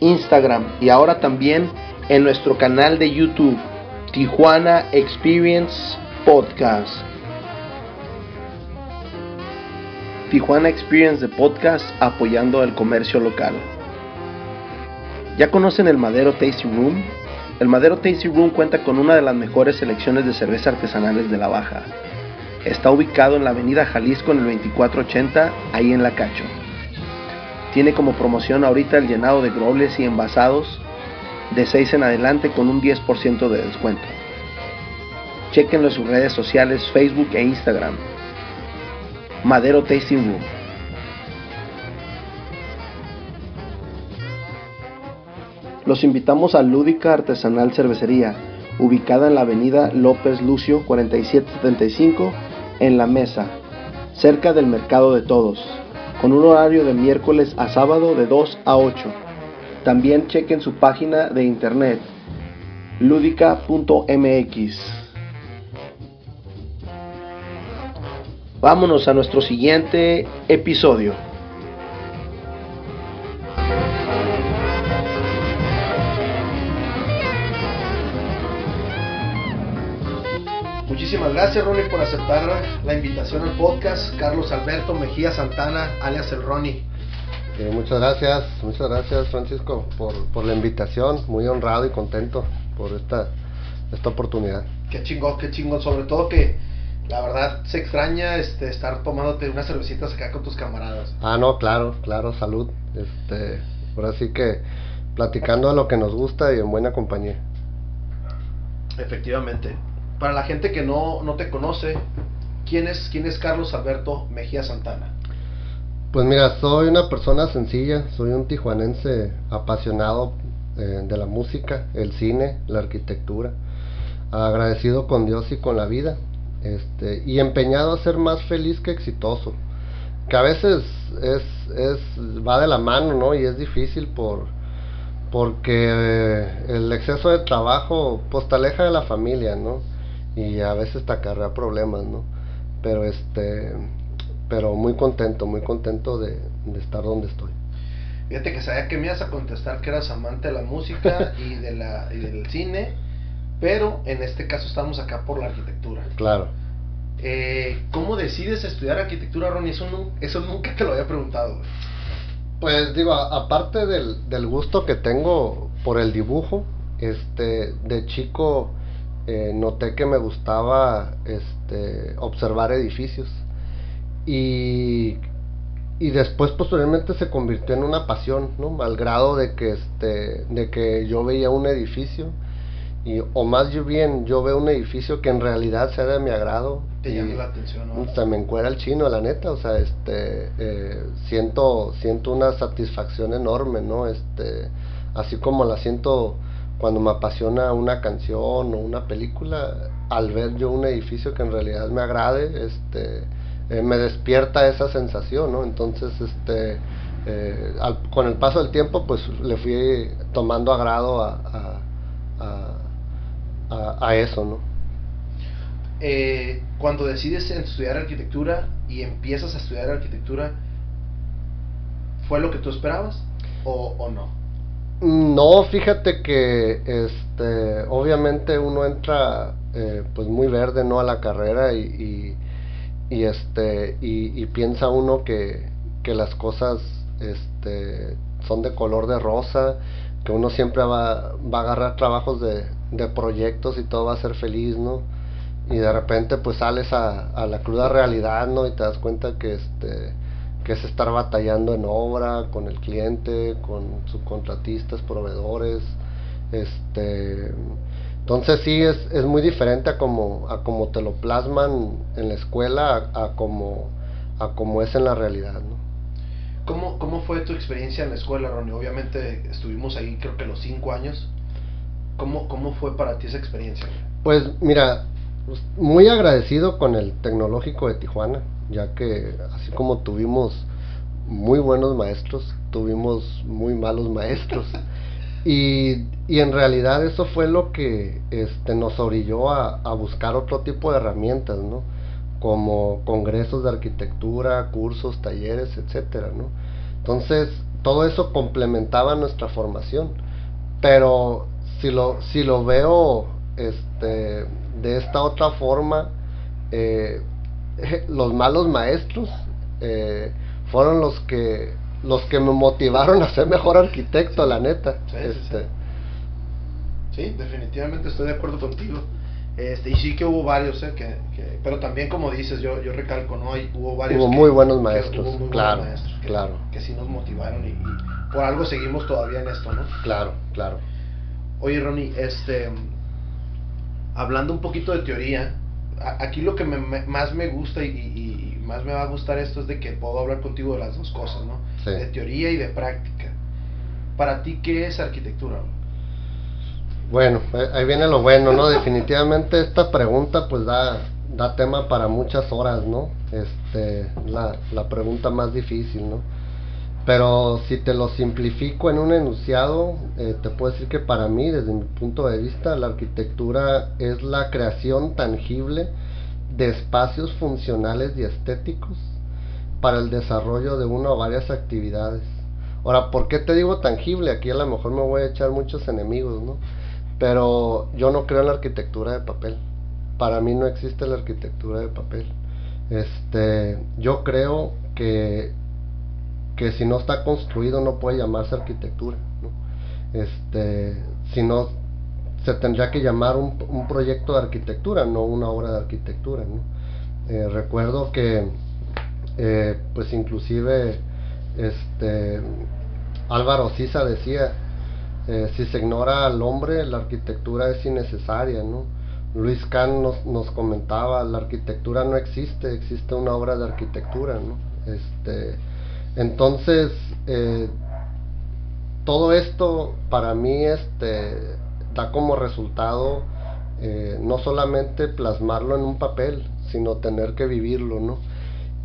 Instagram y ahora también en nuestro canal de YouTube, Tijuana Experience Podcast. Tijuana Experience de Podcast apoyando el comercio local. ¿Ya conocen el Madero Tasty Room? El Madero Tasty Room cuenta con una de las mejores selecciones de cerveza artesanales de la Baja. Está ubicado en la avenida Jalisco en el 2480, ahí en La Cacho. Tiene como promoción ahorita el llenado de grobles y envasados de 6 en adelante con un 10% de descuento. Chequenlo en sus redes sociales Facebook e Instagram. Madero Tasting Room. Los invitamos a Lúdica Artesanal Cervecería, ubicada en la avenida López Lucio 4775 en La Mesa, cerca del Mercado de Todos con un horario de miércoles a sábado de 2 a 8. También chequen su página de internet ludica.mx. Vámonos a nuestro siguiente episodio. Muchísimas gracias Ronnie por aceptar la invitación al podcast. Carlos Alberto Mejía Santana, alias el Ronnie. Eh, muchas gracias, muchas gracias Francisco por, por, la invitación. Muy honrado y contento por esta, esta oportunidad. Qué chingón, qué chingón. Sobre todo que la verdad se extraña este, estar tomándote unas cervecitas acá con tus camaradas. Ah, no, claro, claro, salud. Este, ahora sí que platicando a lo que nos gusta y en buena compañía. Efectivamente para la gente que no, no te conoce, ¿quién es, ¿quién es Carlos Alberto Mejía Santana? Pues mira, soy una persona sencilla, soy un tijuanense apasionado eh, de la música, el cine, la arquitectura, agradecido con Dios y con la vida, este, y empeñado a ser más feliz que exitoso, que a veces es, es va de la mano, ¿no? Y es difícil por porque el exceso de trabajo pues te aleja de la familia, ¿no? Y a veces te acarrea problemas, ¿no? Pero este, pero muy contento, muy contento de, estar donde estoy. Fíjate que sabía que me ibas a contestar que eras amante de la música y, de la, y del cine, pero en este caso estamos acá por la arquitectura. Claro. Eh, ¿Cómo decides estudiar arquitectura, Ronnie? Eso, eso nunca te lo había preguntado. Pues digo, aparte del, del gusto que tengo por el dibujo, este, de chico eh, noté que me gustaba este, observar edificios. Y, y después posteriormente se convirtió en una pasión, ¿no? Al grado de que, este, de que yo veía un edificio y, o más bien yo veo un edificio que en realidad sea de mi agrado. Te llama la atención, ¿no? Se me encuera el chino, la neta, o sea, este, eh, siento, siento una satisfacción enorme, ¿no? Este, así como la siento cuando me apasiona una canción o una película, al ver yo un edificio que en realidad me agrade, este, eh, me despierta esa sensación, ¿no? Entonces, este, eh, con el paso del tiempo, pues le fui tomando agrado a, a, a, eso, ¿no? Eh, cuando decides estudiar arquitectura y empiezas a estudiar arquitectura, ¿fue lo que tú esperabas o, o no? No, fíjate que este, obviamente uno entra eh, pues muy verde no a la carrera y, y, este y, piensa uno que, que, las cosas este, son de color de rosa, que uno siempre va, va a agarrar trabajos de, de, proyectos y todo va a ser feliz, ¿no? Y de repente pues sales a, a la cruda realidad, ¿no? Y te das cuenta que este que es estar batallando en obra con el cliente, con subcontratistas, proveedores, este entonces sí es, es muy diferente a como, a como te lo plasman en la escuela a, como, a como es en la realidad, ¿no? ¿Cómo, ¿cómo fue tu experiencia en la escuela, Ronnie? Obviamente estuvimos ahí creo que los cinco años. ¿Cómo, cómo fue para ti esa experiencia? Pues mira, muy agradecido con el Tecnológico de Tijuana, ya que así como tuvimos muy buenos maestros, tuvimos muy malos maestros. Y, y, en realidad eso fue lo que este, nos orilló a, a, buscar otro tipo de herramientas, ¿no? Como congresos de arquitectura, cursos, talleres, etcétera, ¿no? Entonces, todo eso complementaba nuestra formación. Pero si lo, si lo veo este, de esta otra forma, eh, los malos maestros eh, fueron los que los que me motivaron a ser mejor arquitecto, la neta. Sí, este. sí, definitivamente estoy de acuerdo contigo. Este, y sí que hubo varios, eh, que, que, pero también como dices, yo, yo recalco, ¿no? Hay, hubo varios. Hubo que, muy buenos maestros, muy claro, buenos maestros que, claro. Que sí nos motivaron y, y, por algo seguimos todavía en esto, ¿no? Claro, claro. Oye, Ronnie, este, hablando un poquito de teoría, aquí lo que me, me, más me gusta y, y, y, más me va a gustar esto es de que puedo hablar contigo de las dos cosas, ¿no? Sí. De teoría y de práctica. Para ti, ¿qué es arquitectura? Bueno, ahí viene lo bueno, ¿no? Definitivamente esta pregunta pues da, da tema para muchas horas, ¿no? Este, la, la pregunta más difícil, ¿no? Pero si te lo simplifico en un enunciado, eh, te puedo decir que para mí, desde mi punto de vista, la arquitectura es la creación tangible de espacios funcionales y estéticos para el desarrollo de una o varias actividades. Ahora, ¿por qué te digo tangible? Aquí a lo mejor me voy a echar muchos enemigos, ¿no? Pero yo no creo en la arquitectura de papel. Para mí no existe la arquitectura de papel. Este, yo creo que que si no está construido no puede llamarse arquitectura. Este, si no, se tendría que llamar un, proyecto de arquitectura, no una obra de arquitectura. Eh, recuerdo que, eh, pues inclusive, este, Álvaro Sisa decía, eh, si se ignora al hombre, la arquitectura es innecesaria. Luis Kahn nos, nos comentaba, la arquitectura no existe, existe una obra de arquitectura. ¿no? Este, entonces, eh, todo esto para mí este, da como resultado eh, no solamente plasmarlo en un papel, sino tener que vivirlo, ¿no?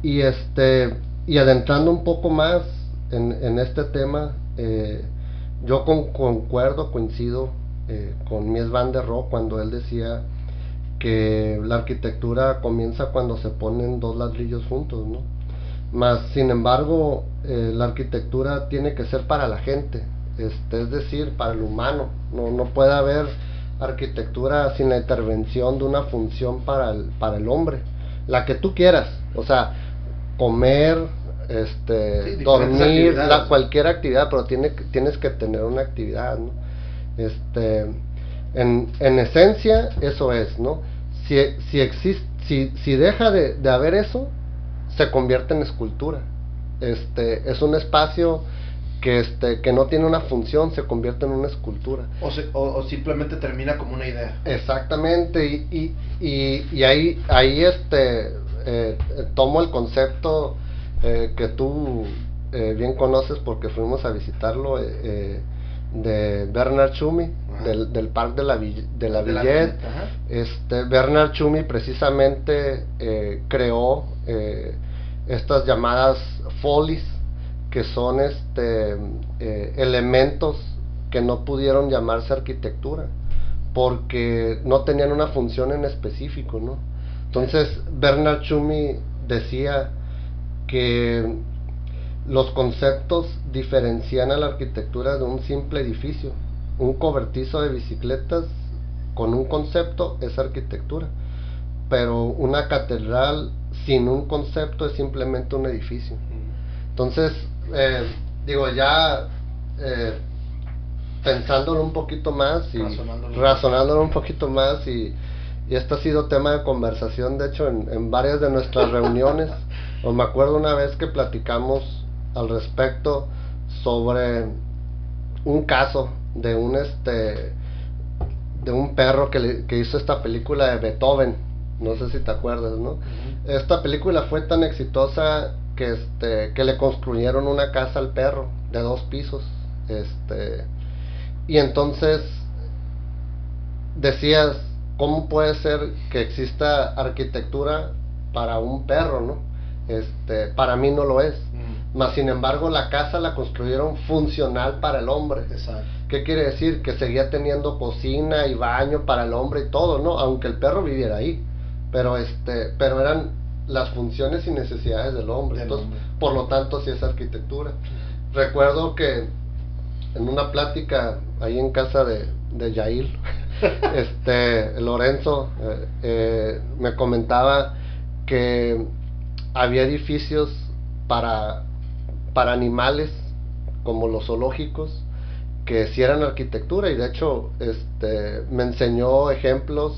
Y, este, y adentrando un poco más en, este tema, eh, yo con, concuerdo, coincido eh, con Mies van der Rohe cuando él decía que la arquitectura comienza cuando se ponen dos ladrillos juntos, ¿no? Más, sin embargo, eh, la arquitectura tiene que ser para la gente, este, es decir, para el humano. No, no puede haber arquitectura sin la intervención de una función para el, para el hombre, la que tú quieras, o sea, comer, este, Sí, dormir, la, cualquier actividad, pero tiene, tienes que tener una actividad, ¿no? Este, en, en esencia, eso es, ¿no? Si, si, existe, si, si deja de, de haber eso, se convierte en escultura. Este, es un espacio que, este, que no tiene una función, se convierte en una escultura. O, se- o- o simplemente termina como una idea. Exactamente, y, y, y, y ahí, ahí este, eh, tomo el concepto eh, que tú eh, bien conoces porque fuimos a visitarlo, eh, eh, de Bernard Chumi, del, del Parque de la, Vill- de la De Villette. Este, Bernard Chumi precisamente eh, creó eh, estas llamadas folies, que son este, eh, elementos que no pudieron llamarse arquitectura, porque no tenían una función en específico, ¿no? Entonces, Bernard Chumi decía que los conceptos diferencian a la arquitectura de un simple edificio. Un cobertizo de bicicletas con un concepto es arquitectura, pero una catedral sin un concepto es simplemente un edificio. Entonces, eh, digo, ya eh, pensándolo un poquito más y Razonándolo. razonándolo un poquito más y, y esto ha sido tema de conversación, de hecho, en, en varias de nuestras reuniones. O me acuerdo una vez que platicamos al respecto sobre un caso de un este de un perro que, le- que hizo esta película de Beethoven. No sé si te acuerdas, ¿no? Esta película fue tan exitosa que este que le construyeron una casa al perro de dos pisos este y entonces decías cómo puede ser que exista arquitectura para un perro no este para mí no lo es. Mm. mas sin embargo la casa la construyeron funcional para el hombre. Exacto. qué quiere decir que seguía teniendo cocina y baño para el hombre y todo no aunque el perro viviera ahí pero este pero eran las funciones y necesidades del hombre. por lo tanto, si es arquitectura. Recuerdo que en una plática ahí en casa de, de este, Lorenzo eh, eh, me comentaba que había edificios para, para animales como los zoológicos que si eran arquitectura y de hecho este, me enseñó ejemplos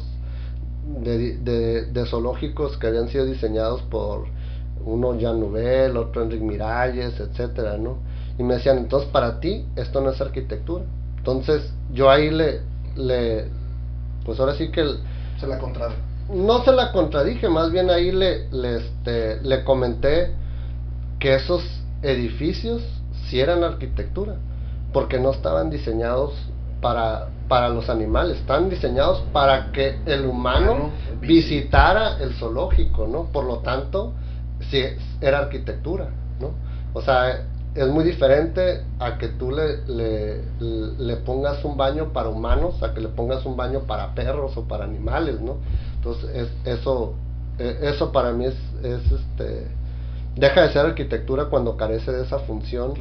de, de, zoológicos que habían sido diseñados por uno Jean Nouvel, otro Enrique Miralles, etcétera, ¿no? Y me decían, entonces para ti esto no es arquitectura. Entonces yo ahí le, le pues ahora sí que... se la contradije. No se la contradije, más bien ahí le, le, este, le comenté que esos edificios sí eran arquitectura, porque no estaban diseñados para, para los animales, están diseñados para que el humano visitara el zoológico, ¿no? Por lo tanto, sí, era arquitectura, ¿no? O sea, es muy diferente a que tú le, le, pongas un baño para humanos, a que le pongas un baño para perros o para animales, ¿no? Entonces, eso, e, eso para mí es, es este, deja de ser arquitectura cuando carece de esa función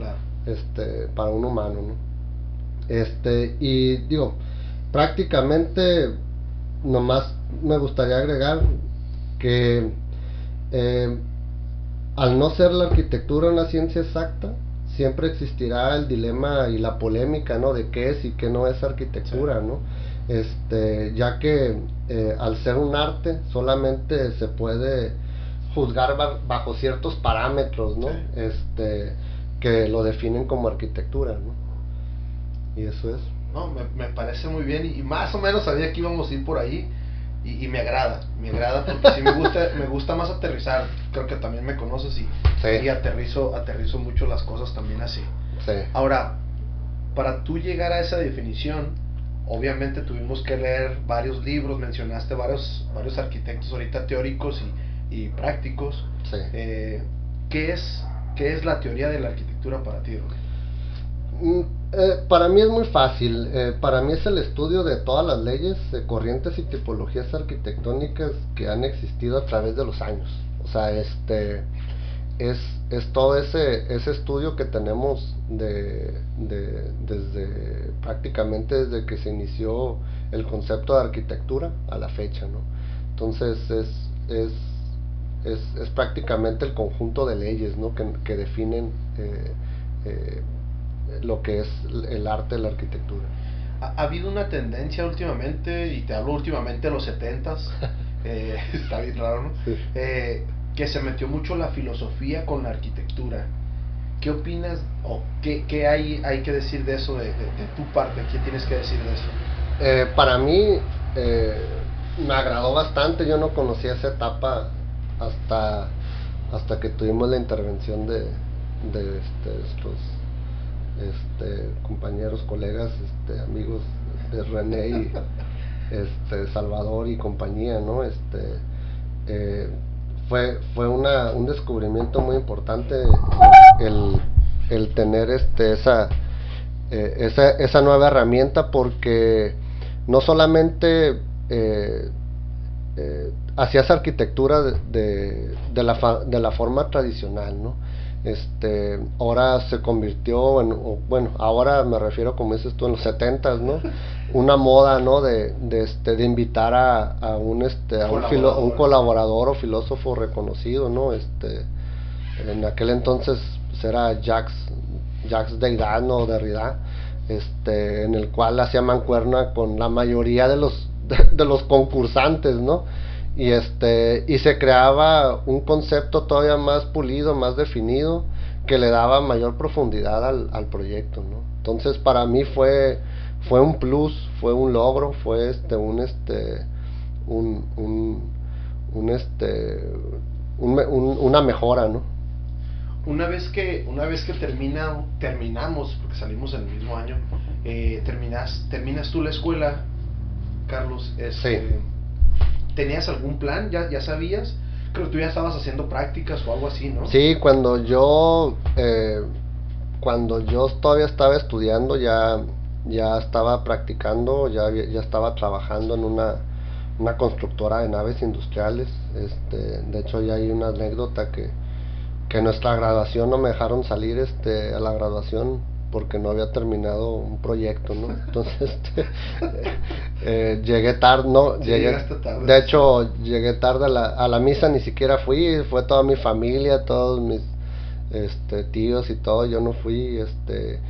este, para un humano, ¿no? Este, y digo, prácticamente nomás me gustaría agregar que eh, al no ser la arquitectura una ciencia exacta, siempre existirá el dilema y la polémica, ¿no? De qué es y qué no es arquitectura, ¿no? Este, ya que eh, al ser un arte solamente se puede juzgar bajo ciertos parámetros, ¿no? Este, que lo definen como arquitectura, ¿no? Y eso es. No, me, parece muy bien y, más o menos sabía que íbamos a ir por ahí y, me agrada, me agrada porque sí me gusta, me gusta más aterrizar, creo que también me conoces y, y aterrizo, aterrizo mucho las cosas también así. Ahora, para tú llegar a esa definición, obviamente tuvimos que leer varios libros, mencionaste varios, varios arquitectos ahorita teóricos y, prácticos. Eh, ¿qué, es, ¿Qué es la teoría de la arquitectura para ti, eh, para mí es muy fácil. Eh, para mí es el estudio de todas las leyes, corrientes y tipologías arquitectónicas que han existido a través de los años. O sea, este es, es todo ese, ese estudio que tenemos de, desde prácticamente desde que se inició el concepto de arquitectura a la fecha, ¿no? Entonces es, es, es, es prácticamente el conjunto de leyes, ¿no? Que, que definen eh, eh lo que es el arte, la arquitectura. Ha, habido una tendencia últimamente, y te hablo últimamente de los 70 eh, está bien raro, ¿no? Eh, que se metió mucho la filosofía con la arquitectura. ¿Qué opinas o qué, qué hay, hay que decir de eso, de, tu parte? ¿Qué tienes que decir de eso? Eh, para mí me agradó bastante, yo no conocía esa etapa hasta, hasta que tuvimos la intervención de, de este, estos este, compañeros, colegas, este, amigos de René y este, Salvador y compañía, ¿no? Este, eh, fue fue una, un descubrimiento muy importante el, el tener este, esa, eh, esa, esa nueva herramienta porque no solamente eh, hacías arquitectura de, de, la, de la forma tradicional, ¿no? Este ahora se convirtió en bueno ahora me refiero como dices tú en los setentas no una moda no de, de este de invitar a, a un este a un, un, colaborador. o filósofo reconocido no este en aquel entonces pues era Jacques Jacques Derrida o Derrida este en el cual hacía mancuerna con la mayoría de los de los concursantes no y este y se creaba un concepto todavía más pulido más definido que le daba mayor profundidad al, al proyecto ¿no? entonces para mí fue fue un plus fue un logro fue este un este un, un, un este un, una mejora no una vez que, una vez que termina, terminamos, porque salimos en el mismo año, eh, terminas, terminas tú la escuela, Carlos, este, ¿tenías algún plan? ¿Ya, ¿Ya sabías? Creo que tú ya estabas haciendo prácticas o algo así, ¿no? Sí, cuando yo, eh, cuando yo todavía estaba estudiando, ya, ya estaba practicando, ya, ya estaba trabajando en una, una constructora de naves industriales. Este, de hecho, ya hay una anécdota que, que nuestra graduación no me dejaron salir este, a la graduación porque no había terminado un proyecto, ¿no? Entonces, este, eh, llegué tarde, no, llegué, de hecho, llegué tarde a la, a la misa, ni siquiera fui, fue toda mi familia, todos mis este, tíos y todo, yo no fui, este,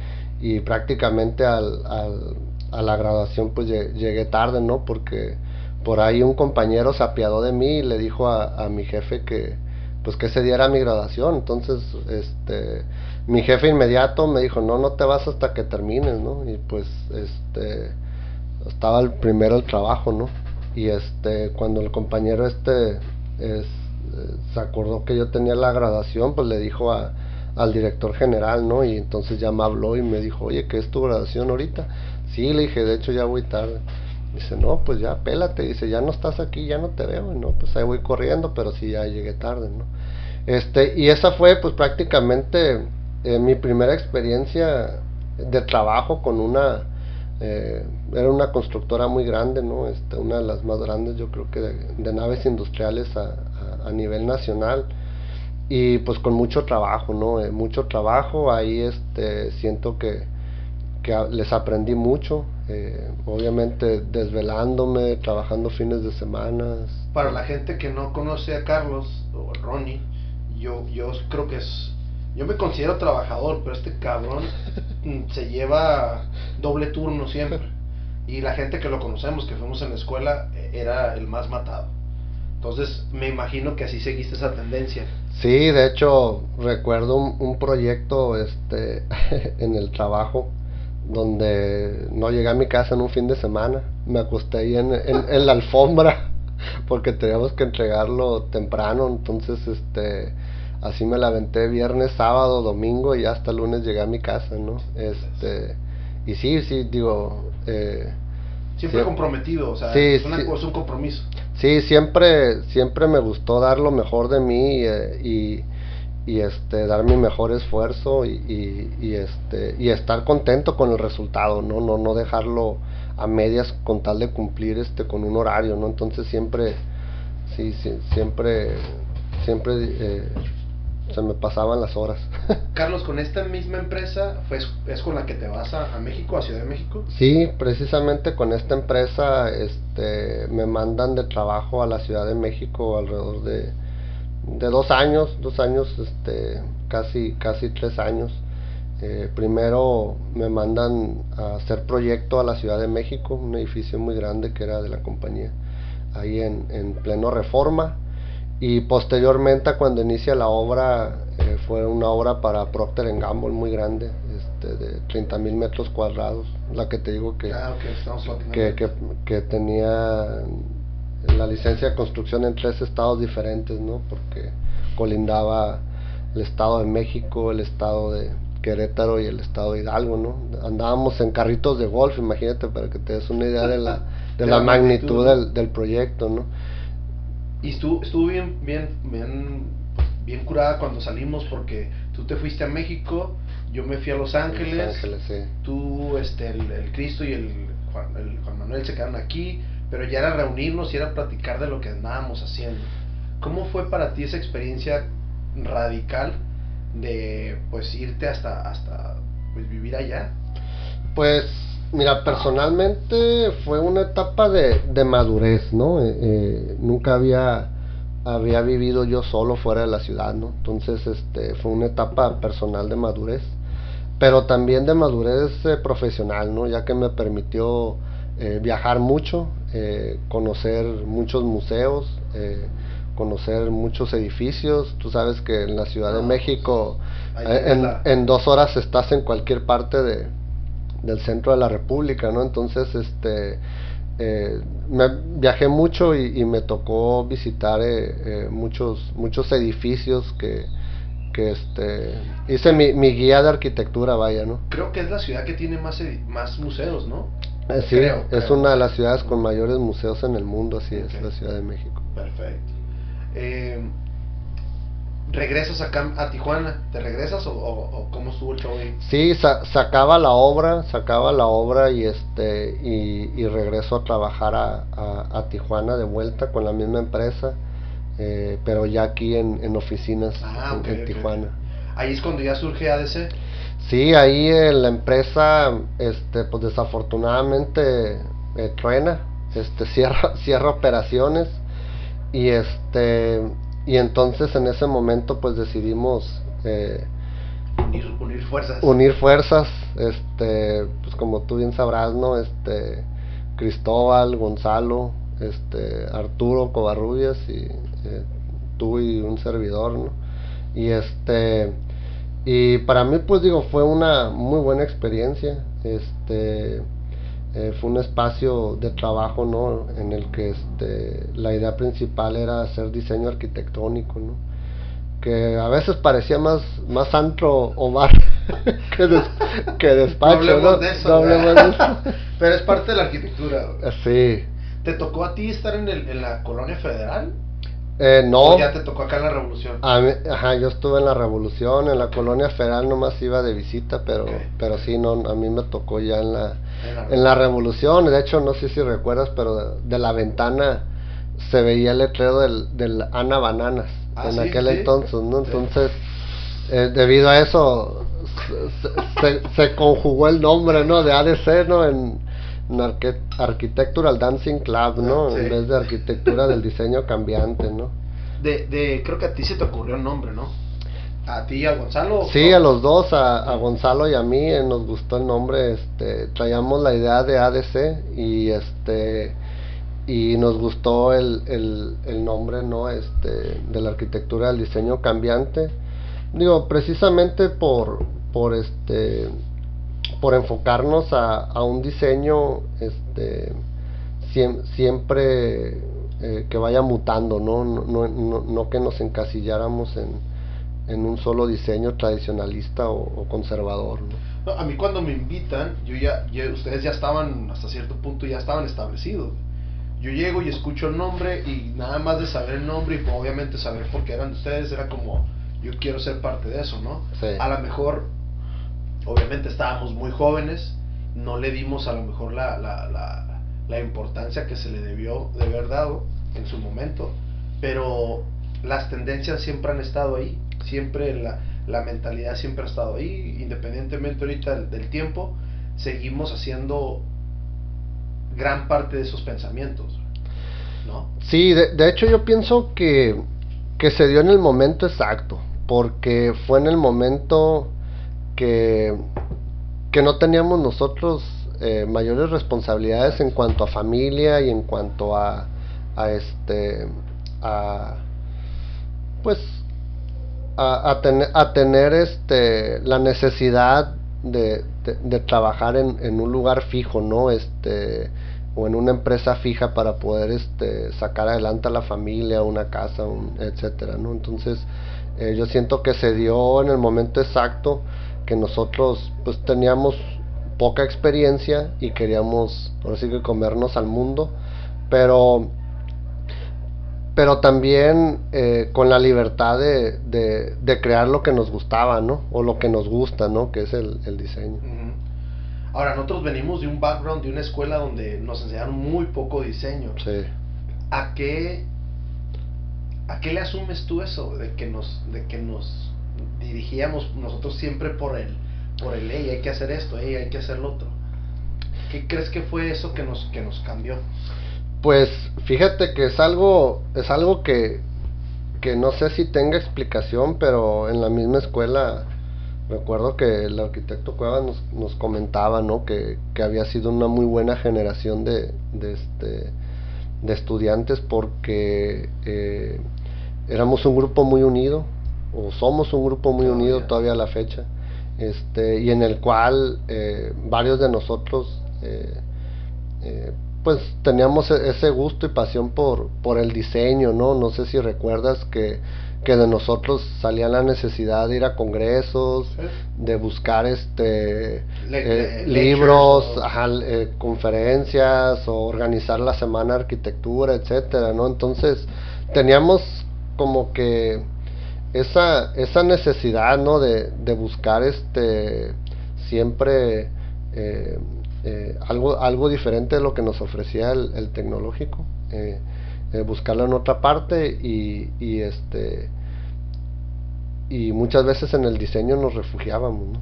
y prácticamente al, al, a la graduación pues llegué tarde, ¿no? Porque por ahí un compañero se apiadó de mí y le dijo a, a mi jefe que, pues que ese día era mi graduación, entonces, este, mi jefe inmediato me dijo, no, no te vas hasta que termines, ¿no? Y pues, este, estaba el primero el trabajo, ¿no? Y este, cuando el compañero este es, se acordó que yo tenía la graduación, pues le dijo a, al director general, ¿no? Y entonces ya me habló y me dijo, oye, ¿qué es tu graduación ahorita? Sí, le dije, de hecho ya voy tarde. Dice, no, pues ya pélate, dice, ya no estás aquí, ya no te veo, y no, pues ahí voy corriendo, pero sí ya llegué tarde, ¿no? Este, y esa fue pues prácticamente eh, mi primera experiencia de trabajo con una, eh, era una constructora muy grande, ¿no? Este, una de las más grandes yo creo que de, naves industriales a, nivel nacional y pues con mucho trabajo, ¿no? Eh, mucho trabajo, ahí este, siento que, que les aprendí mucho, obviamente desvelándome, trabajando fines de semana. Para la gente que no conoce a Carlos o a Ronnie, yo, yo creo que es yo me considero trabajador, pero este cabrón se lleva doble turno siempre. Y la gente que lo conocemos, que fuimos en la escuela, era el más matado. Entonces me imagino que así seguiste esa tendencia. Sí, de hecho recuerdo un, proyecto este, en el trabajo donde no llegué a mi casa en un fin de semana. Me acosté ahí en, en la alfombra porque teníamos que entregarlo temprano. Entonces, este así me la aventé viernes, sábado, domingo y hasta lunes llegué a mi casa, ¿no? Este, y sí, sí, digo... Eh, siempre comprometido, o sea, es, un compromiso. Sí, siempre, siempre me gustó dar lo mejor de mí eh, y, y, este, dar mi mejor esfuerzo y, y, este, y estar contento con el resultado, ¿no? No, no dejarlo a medias con tal de cumplir este, con un horario, ¿no? Entonces siempre, sí, sí siempre, siempre... Eh, se me pasaban las horas. Carlos, con esta misma empresa, fue, ¿es con la que te vas a, México, a Ciudad de México? Sí, precisamente con esta empresa este, me mandan de trabajo a la Ciudad de México alrededor de, de dos años, dos años, este, casi, casi tres años. Eh, primero me mandan a hacer proyecto a la Ciudad de México, un edificio muy grande que era de la compañía, ahí en, en pleno reforma y posteriormente cuando inicia la obra eh, fue una obra para Procter Gamble muy grande este, de 30 mil metros cuadrados la que te digo que, ah, que, que, tenía la licencia de construcción en tres estados diferentes no porque colindaba el estado de México el estado de Querétaro y el estado de Hidalgo no andábamos en carritos de golf imagínate para que te des una idea de la de, la, magnitud, del, del proyecto no y estuvo, estuvo bien, bien, bien, bien curada cuando salimos porque tú te fuiste a México, yo me fui a Los Ángeles, tú, este, el, Cristo y el Juan, el Juan Manuel se quedaron aquí, pero ya era reunirnos y era platicar de lo que andábamos haciendo. ¿Cómo fue para ti esa experiencia radical de pues irte hasta, hasta pues, vivir allá? Pues Mira, personalmente fue una etapa de, de madurez, ¿no? Eh, eh, nunca había, había vivido yo solo fuera de la ciudad, ¿no? Entonces, este, fue una etapa personal de madurez, pero también de madurez eh, profesional, ¿no? Ya que me permitió viajar mucho, conocer muchos museos, conocer muchos edificios. Tú sabes que en la Ciudad de ah, México, en, en dos horas estás en cualquier parte de del centro de la República, ¿no? Entonces, este, eh, me, viajé mucho y, me tocó visitar eh, eh, muchos, muchos edificios que, que este hice mi, mi guía de arquitectura, vaya, ¿no? Creo que es la ciudad que tiene más, más museos, ¿no? Eh, sí, Creo, es creo. una de las ciudades con mayores museos en el mundo, así es, la Ciudad de México. Perfecto. Eh, ¿Regresas acá a Tijuana? ¿Te regresas o, o- o cómo estuvo el show ahí? Sí, sa- sacaba la obra, sacaba la obra y este y, y regreso a trabajar a, a- a Tijuana de vuelta con la misma empresa, eh, pero ya aquí en, en oficinas Ah, en, en ok, Tijuana. ok. Ahí es cuando ya surge ADC. Sí, ahí eh, la empresa, este, pues desafortunadamente eh, truena, este, cierra, cierra operaciones y este y entonces en ese momento pues decidimos eh, Unir, unir fuerzas. unir fuerzas, este, pues como tú bien sabrás, ¿no? Este, Cristóbal, Gonzalo, este, Arturo Covarrubias y eh, tú y un servidor, ¿no? Y este, y para mí, pues digo, fue una muy buena experiencia, este, eh, fue un espacio de trabajo, ¿no? En el que este, la idea principal era hacer diseño arquitectónico, ¿no? que a veces parecía más más antro o bar que, des- que despacho, no hablemos ¿no? de eso. No hablemos de eso. Pero es parte de la arquitectura. Sí. ¿Te tocó a ti estar en, el, en la colonia federal? Eh, no, ¿O ya te tocó acá en la revolución? a mí- ajá, yo estuve en la Revolución, en la colonia federal nomás iba de visita, pero pero sí, no, a mí me tocó ya en la, En la- Revolución, de hecho, no sé si recuerdas, pero de, de la ventana se veía el letrero del, del Ana Bananas, Ah, en sí, aquel sí. entonces, ¿no? Entonces, eh, debido a eso, se, se- se conjugó el nombre, ¿no? De ADC, ¿no? En, Architectural Dancing Club, ¿no? Sí. En vez de arquitectura del diseño cambiante, ¿no? De, de, creo que a ti se te ocurrió el nombre, ¿no? ¿A ti y a Gonzalo? Sí, ¿O- a los dos, a, a Gonzalo y a mí eh, nos gustó el nombre, este, traíamos la idea de ADC y este y nos gustó el, el, el nombre, ¿no? Este, de la arquitectura del diseño cambiante. Digo, precisamente por, por este por enfocarnos a, a un diseño este siem- siempre eh, que vaya mutando, ¿no? No, no, no- no que nos encasilláramos en, en un solo diseño tradicionalista o, o conservador. a mí cuando me invitan, yo ya, ustedes ya estaban, hasta cierto punto ya estaban establecidos. Yo llego y escucho el nombre y nada más de saber el nombre y obviamente saber por qué eran de ustedes era como, yo quiero ser parte de eso, ¿no? Sí. A lo mejor, obviamente estábamos muy jóvenes, no le dimos a lo mejor la, la, la, importancia que se le debió de haber dado en su momento, pero las tendencias siempre han estado ahí, siempre la, la mentalidad siempre ha estado ahí, independientemente ahorita del, del tiempo, seguimos haciendo gran parte de esos pensamientos, ¿no? Sí, de, de hecho yo pienso que, que se dio en el momento exacto, porque fue en el momento que, no teníamos nosotros eh, mayores responsabilidades en cuanto a familia y en cuanto a, a este a pues a, a a tener este la necesidad de, trabajar en, en un lugar fijo no este o en una empresa fija para poder este sacar adelante a la familia una casa un- etcétera no entonces eh, yo siento que se dio en el momento exacto que nosotros pues teníamos poca experiencia y queríamos ahora sí que comernos al mundo pero pero también eh, con la libertad de, de, de crear lo que nos gustaba, ¿no? O lo que nos gusta, ¿no? Que es el, el diseño. Ahora, nosotros venimos de un background, de una escuela donde nos enseñaron muy poco diseño. Sí. ¿A qué, ¿A qué le asumes tú eso? De que nos, de que nos dirigíamos nosotros siempre por el, por el, hey, hay que hacer esto, hey, hay que hacer lo otro. ¿Qué crees que fue eso que nos, que nos cambió? Pues fíjate que es algo, es algo que, que no sé si tenga explicación, pero en la misma escuela recuerdo que el arquitecto Cuevas nos, nos comentaba, ¿no? Que, que había sido una muy buena generación de, este de estudiantes porque eh, éramos un grupo muy unido o somos un grupo muy unido Todavía. a la fecha este y en el cual eh, varios de nosotros eh, eh, pues teníamos e- ese gusto y pasión por, por el diseño, ¿no? No sé si recuerdas que, que de nosotros salía la necesidad de ir a congresos, de buscar este eh, libros, eh, conferencias o organizar la semana de arquitectura, etcétera, ¿no? Entonces teníamos como que esa esa necesidad, ¿no? De, de buscar este siempre eh, algo algo diferente de lo que nos ofrecía el, tecnológico. Eh, buscarlo en otra parte y, y, este y muchas veces en el diseño nos refugiábamos ¿no?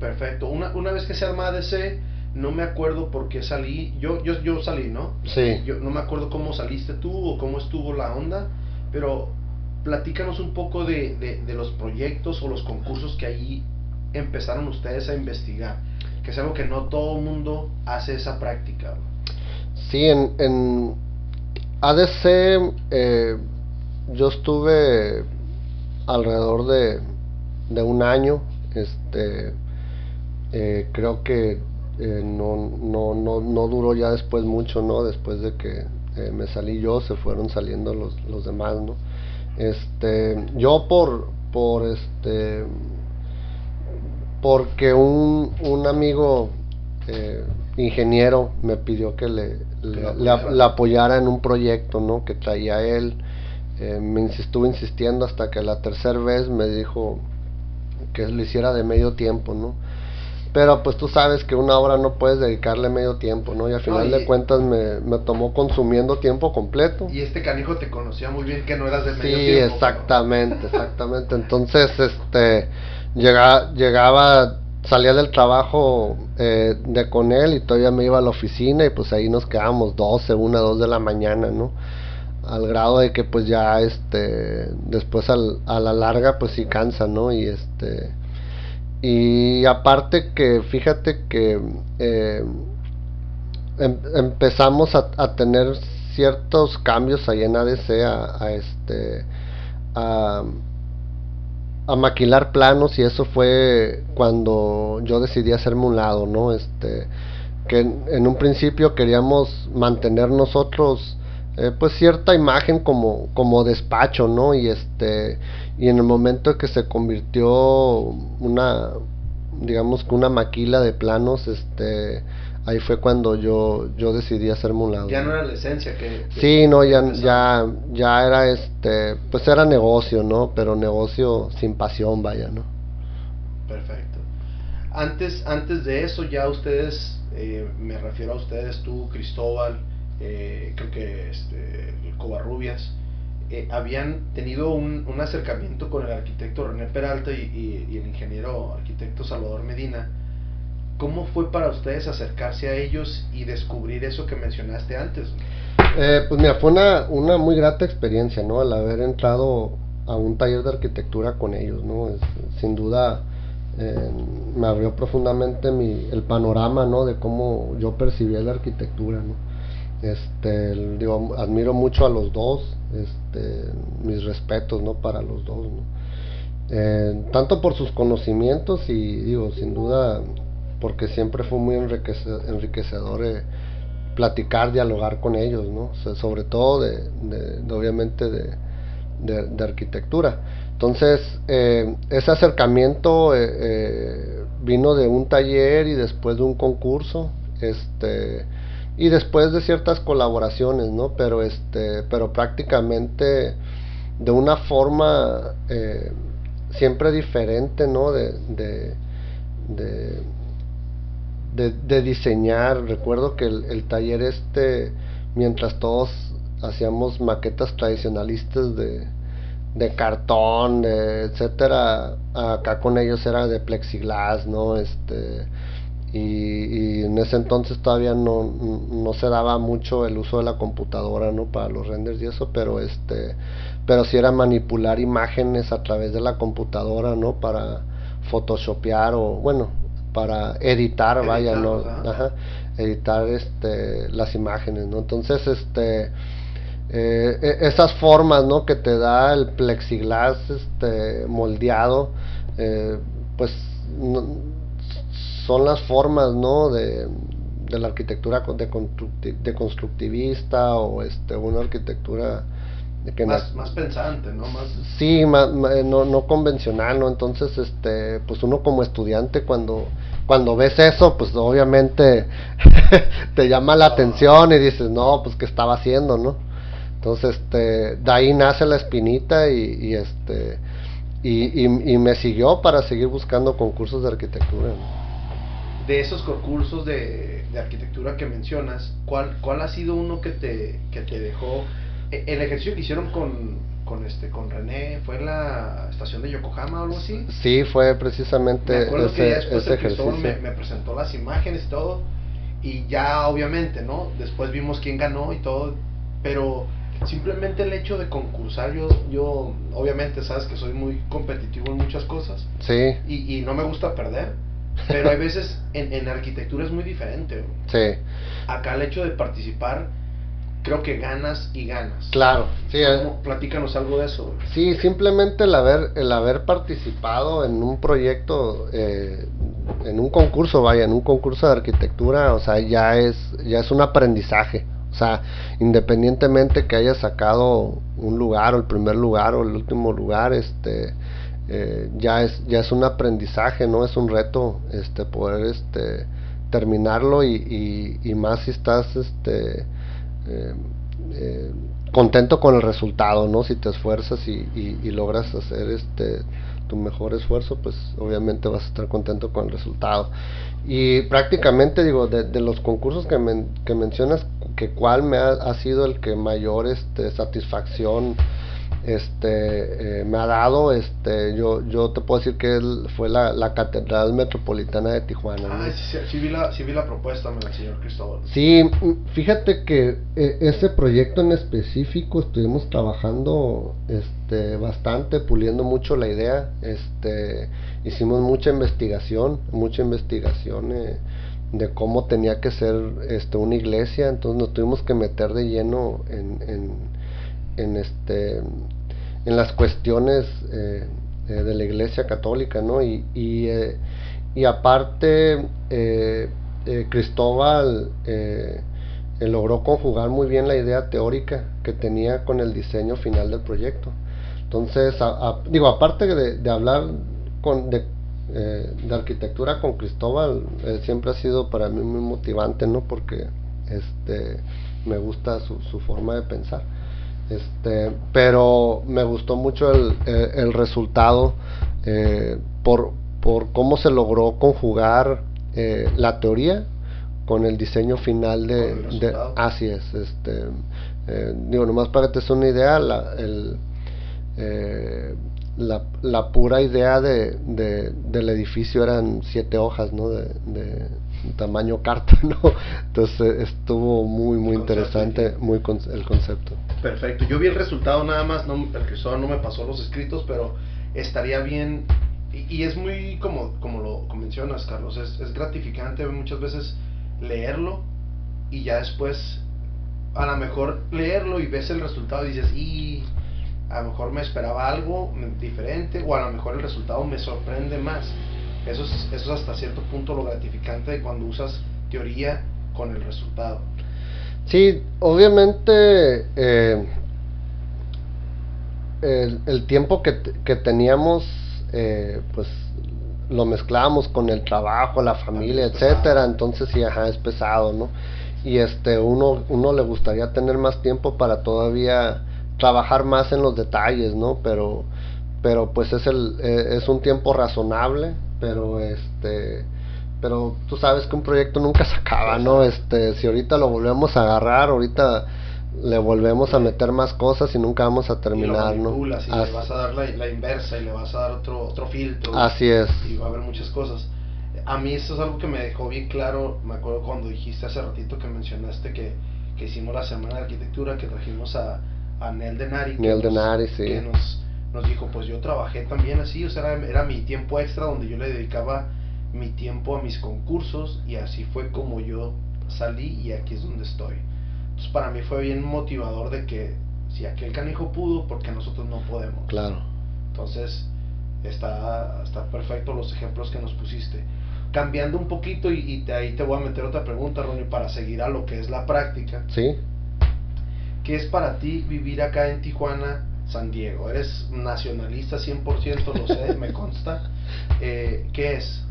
perfecto una, una vez que se arma ADC no me acuerdo por qué salí yo yo, yo salí no sí yo no me acuerdo cómo saliste tú o cómo estuvo la onda pero platícanos un poco de, de, los proyectos o los concursos que ahí empezaron ustedes a investigar que es algo que no todo el mundo hace esa práctica sí en, en ADC, eh, yo estuve alrededor de, de un año. Este, eh, creo que eh, no, no, no, no, duró ya después mucho, ¿no? Después de que me salí yo, se fueron saliendo los, los demás, ¿no? Este, yo por, por este, porque un, un amigo ingeniero me pidió que le, le, apoyara en un proyecto ¿no? que traía él. Eh, me estuvo insistiendo hasta que la tercera vez me dijo que lo hiciera de medio tiempo, ¿no? Pero pues tú sabes que una obra no puedes dedicarle medio tiempo, ¿no? Y al final de cuentas me, me, tomó consumiendo tiempo completo. Y este canijo te conocía muy bien que no eras de medio tiempo. Sí, exactamente, exactamente. Entonces, este, llegaba, llegaba salía del trabajo eh, de con él y todavía me iba a la oficina y pues ahí nos quedábamos 12, 1, 2 de la mañana, ¿no? Al grado de que pues ya este después al, a la larga pues sí cansa, ¿no? Y este y aparte que fíjate que eh, em, empezamos a, tener ciertos cambios ahí en ADC a, este a a maquilar planos y eso fue cuando yo decidí hacerme un lado, ¿no? Este, que en, un principio queríamos mantener nosotros eh, pues cierta imagen como, como despacho, ¿no? Y este, y en el momento que se convirtió una, digamos que una maquila de planos, este, ahí fue cuando yo yo decidí hacerme un lado. Ya no era la esencia que, Sí, no, ya ya ya era este, pues era negocio, ¿no? Pero negocio sin pasión, vaya, ¿no? Perfecto. Antes antes de eso ya ustedes eh, me refiero a ustedes tú, Cristóbal, eh, creo que este Covarrubias eh, habían tenido un, un, acercamiento con el arquitecto René Peralta y, y el ingeniero arquitecto Salvador Medina ¿Cómo fue para ustedes acercarse a ellos y descubrir eso que mencionaste antes? Eh, pues mira, fue una, una muy grata experiencia, ¿no? Al haber entrado a un taller de arquitectura con ellos, ¿no? sin duda eh, me abrió profundamente mi, el panorama, ¿no? De cómo yo percibía la arquitectura, ¿no? Este, digo, admiro mucho a los dos, este, mis respetos, ¿no? Para los dos. Eh, tanto por sus conocimientos y digo, sin duda porque siempre fue muy enriquecedor eh, platicar, dialogar con ellos, sobre todo de, obviamente de, arquitectura. Entonces, eh, ese acercamiento vino de un taller y después de un concurso, este, y después de ciertas colaboraciones, ¿no? Pero, este, pero prácticamente de una forma siempre diferente, ¿no? de, de, diseñar. Recuerdo que el, taller este, mientras todos hacíamos maquetas tradicionalistas de, de cartón, de, etcétera, acá con ellos era de plexiglas, ¿no? Este, y, en ese entonces todavía no, no se daba mucho el uso de la computadora, ¿no? Para los renders y eso, pero este, pero sí era manipular imágenes a través de la computadora, ¿no? Para photoshopear o, bueno, para editar, vaya, ¿no? editar este, las imágenes, ¿no? Entonces, este, eh, e, esas formas, ¿no? Que te da el plexiglas, este, moldeado, eh, pues, son las formas, ¿no? De, de la arquitectura de, de constructivista o este, una arquitectura que más, más pensante, ¿no? Más... Sí, más, no, no convencional, ¿no? Entonces, este, pues uno como estudiante cuando, cuando ves eso, pues obviamente te llama la atención y dices, no, pues qué estaba haciendo, ¿no? Entonces, este, de ahí nace la espinita y, y este, y, y, me siguió para seguir buscando concursos de arquitectura. De esos concursos de, de, arquitectura que mencionas, ¿cuál, ¿cuál ha sido uno que te, que te dejó? E, el ejercicio que hicieron con, con este con René fue en la estación de Yokohama o algo así. Sí, fue precisamente ese, ese ejercicio. Me, me, presentó las imágenes y todo y ya obviamente, ¿no? Después vimos quién ganó y todo, pero simplemente el hecho de concursar, yo, yo obviamente sabes que soy muy competitivo en muchas cosas. Sí. Y, y no me gusta perder. Pero hay veces en, en arquitectura es muy diferente. Sí. Acá el hecho de participar, creo que ganas y ganas. Claro, sí. Eh. Platícanos algo de eso. Sí, simplemente el haber, el haber participado en un proyecto, eh, en un concurso, vaya, en un concurso de arquitectura, o sea, ya es, ya es un aprendizaje. O sea, independientemente que haya sacado un lugar o el primer lugar o el último lugar, este, eh, ya es ya es un aprendizaje, no es un reto, este, poder este terminarlo y, y, más si estás este eh, eh, contento con el resultado, ¿no? Si te esfuerzas y, logras hacer este tu mejor esfuerzo, pues obviamente vas a estar contento con el resultado. Y prácticamente digo, de, de los concursos que, que mencionas, que cuál me ha, ha, sido el que mayor este, satisfacción este eh, me ha dado este yo yo te puedo decir que él fue la, la catedral metropolitana de Tijuana ah, sí, sí, vi la, sí vi la propuesta señor Cristóbal. Sí fíjate que eh, ese proyecto en específico estuvimos trabajando este bastante puliendo mucho la idea este hicimos mucha investigación mucha investigación eh, de cómo tenía que ser este una iglesia entonces nos tuvimos que meter de lleno en, en, en este en las cuestiones eh, eh, de la iglesia católica no y y, eh, y aparte eh, Cristóbal logró conjugar muy bien la idea teórica que tenía con el diseño final del proyecto entonces a, a, digo aparte de, hablar con de arquitectura con Cristóbal siempre ha sido para mí muy motivante, ¿no? Porque este me gusta su, su forma de pensar. Este, pero me gustó mucho el, el, el resultado eh, por, por cómo se logró conjugar eh, la teoría con el diseño final de, de así es este eh, digo nomás para que te una idea la, el eh, la, la pura idea de, de, del edificio eran siete hojas, ¿no? De tamaño carta, ¿no? Entonces estuvo muy, muy interesante muy con, el concepto. Perfecto. Yo vi el resultado nada más, no, el Cristóbal no me pasó los escritos, pero estaría bien, y, y es muy como, como lo mencionas, Carlos, es, es gratificante muchas veces leerlo y ya después a lo mejor leerlo y ves el resultado y dices, y a lo mejor me esperaba algo diferente o a lo mejor el resultado me sorprende más. Eso es, eso es hasta cierto punto lo gratificante de cuando usas teoría con el resultado. Sí, obviamente eh, el, el, tiempo que, que teníamos, eh, pues lo mezclamos con el trabajo, la familia, etcétera, entonces sí, ajá, es pesado, ¿no? Y este, uno, uno le gustaría tener más tiempo para todavía trabajar más en los detalles, ¿no? Pero, pero pues es el, eh, es un tiempo razonable, pero este, pero tú sabes que un proyecto nunca se acaba, ¿no? Este, si ahorita lo volvemos a agarrar, ahorita le volvemos a meter más cosas y nunca vamos a terminar, y lo ¿no? Y Así, le vas a dar la, la, inversa y le vas a dar otro, otro filtro. Así es. Y va a haber muchas cosas. A mí eso es algo que me dejó bien claro, me acuerdo cuando dijiste hace ratito que mencionaste que, que hicimos la semana de arquitectura, que trajimos a, a Nel Denari, Nel Denari, nos, sí. que nos, nos dijo, pues yo trabajé también así, o sea, era, era, mi tiempo extra donde yo le dedicaba mi tiempo a mis concursos y así fue como yo salí y aquí es donde estoy. Entonces para mí fue bien motivador de que si aquel canijo pudo, porque nosotros no podemos. Claro. Entonces está, está perfecto los ejemplos que nos pusiste. Cambiando un poquito y, ahí te voy a meter otra pregunta, Ronnie, para seguir a lo que es la práctica. Sí ¿qué es para ti vivir acá en Tijuana, San Diego? Eres nacionalista 100%, lo sé, me consta. Eh, ¿Qué es?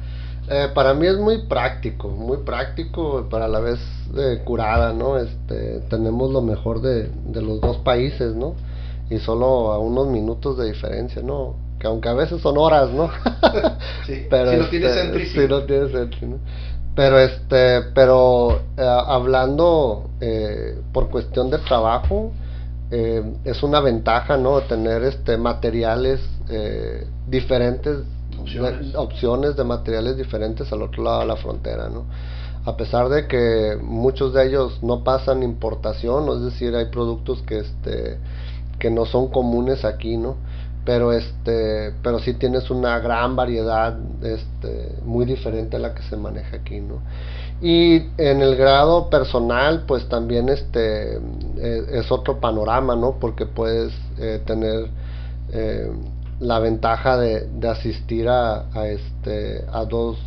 Eh, para mí es muy práctico, muy práctico, para la vez eh, curada, ¿no? Este, tenemos lo mejor de, de, los dos países, ¿no? Y solo a unos minutos de diferencia, ¿no? Que aunque a veces son horas, ¿no? sí, pero si no tienes este, entry, sí. no tienes entry, ¿no? Pero, este, pero eh, hablando eh, por cuestión de trabajo, eh, es una ventaja, ¿no? Tener este, materiales eh, diferentes Opciones. de, opciones de materiales diferentes al otro lado de la frontera, ¿no? A pesar de que muchos de ellos no pasan importación, es decir, hay productos que este que no son comunes aquí, ¿no? Pero este, pero sí tienes una gran variedad este muy diferente a la que se maneja aquí, ¿no? Y en el grado personal, pues también este eh, es otro panorama, ¿no? Porque puedes eh, tener eh, la ventaja de, de asistir a, a, este a dos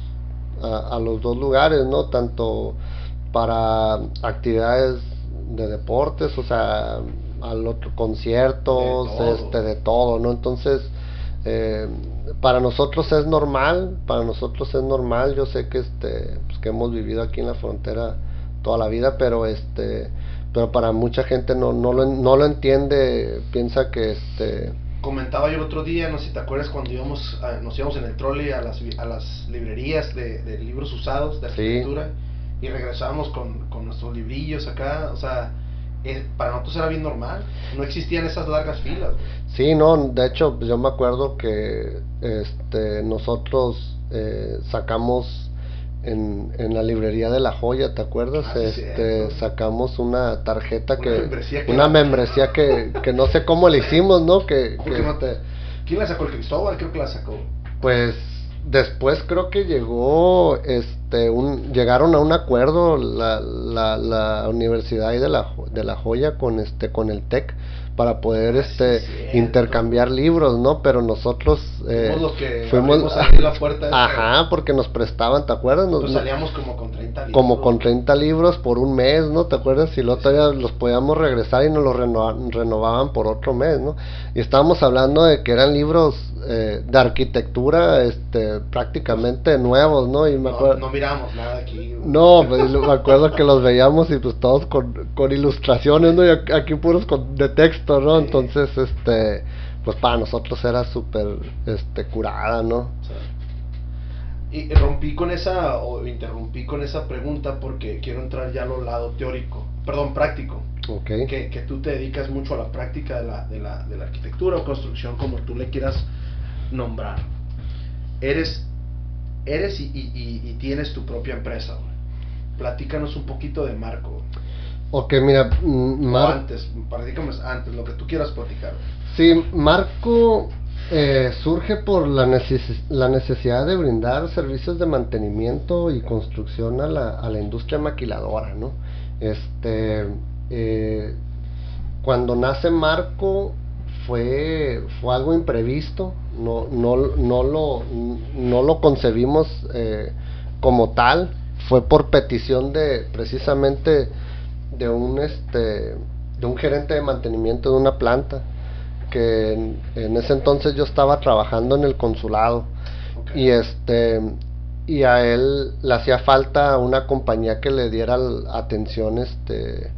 a, a, los dos lugares no tanto para actividades de deportes o sea al otro conciertos De este de todo no entonces eh, para nosotros es normal para nosotros es normal yo sé que este pues, que hemos vivido aquí en la frontera toda la vida pero este pero para mucha gente no no lo, no lo entiende piensa que este comentaba yo el otro día, no sé si te acuerdas cuando íbamos, a- nos íbamos en el trolley a las, a las librerías de, de libros usados de Sí. arquitectura y regresábamos con, con nuestros librillos acá, o sea, para nosotros era bien normal, no existían esas largas filas. Sí, no, de hecho, pues, yo me acuerdo que este, nosotros eh, sacamos en, en la librería de La Joya, ¿te acuerdas? Ah, este, sacamos una tarjeta Una que... membresía que- una membresía que, que no sé cómo le hicimos, ¿no? Que, ¿Por que, no- ¿Quién la sacó? ¿El Cristóbal? Creo que la sacó. pues después creo que llegó, este, un, llegaron a un acuerdo la, la, la universidad ahí de la, Jo- de la Joya con este, con el TEC para poder Ah, este sí, intercambiar libros, ¿no? Pero nosotros eh, Fuimos los que fuimos ahí la puerta. Ajá, porque nos prestaban, ¿te acuerdas? Nos- salíamos como con 30 libros. como con 30 libros por un mes, ¿no? ¿Te acuerdas? Y luego todavía los podíamos regresar y nos los reno- renovaban por otro mes, ¿no? Y estábamos hablando de que eran libros eh, de arquitectura este, prácticamente nuevos, ¿no? Y me No, miramos nada aquí. No, pues, me acuerdo que los veíamos y pues todos con, con ilustraciones, ¿no? Y aquí puros con, de texto, ¿no? Sí. Entonces, este, pues para nosotros era súper, este, curada, ¿no? Y rompí con esa, o interrumpí con esa pregunta porque quiero entrar ya al lado teórico, perdón, práctico. Ok. Que, que tú te dedicas mucho a la práctica de la, de, la, de la arquitectura o construcción, como tú le quieras nombrar. Eres, eres y, y- y- y tienes tu propia empresa, güey. Platícanos un poquito de Marco. güey. Ok, mira, mm, O Mar- antes, platícanos antes, lo que tú quieras platicar. güey. Sí, Marco eh, surge por la, neces- la necesidad de brindar servicios de mantenimiento y construcción a la, a la industria maquiladora, ¿no? Este, eh, cuando nace Marco fue, fue algo imprevisto, no, no, no, lo, no lo concebimos eh, como tal, fue por petición de precisamente de un este de un gerente de mantenimiento de una planta que en, en ese entonces yo estaba trabajando en el consulado. Y este y a él le hacía falta una compañía que le diera atención este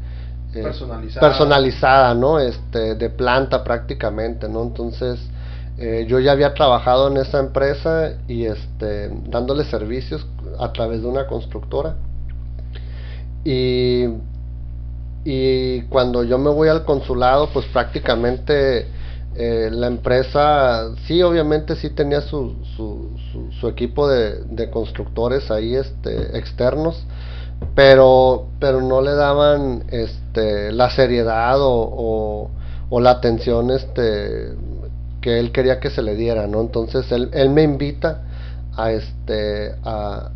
eh, Personalizada. personalizada no este de planta prácticamente no entonces eh, yo ya había trabajado en esa empresa y este dándole servicios a través de una constructora. Y y cuando yo me voy al consulado, pues prácticamente eh, la empresa, sí, obviamente sí tenía su, su, su, su equipo de, constructores ahí este, externos, pero, pero no le daban este, la seriedad o, o la atención este, que él quería que se le diera, ¿no? Entonces él, él me invita a, este, a,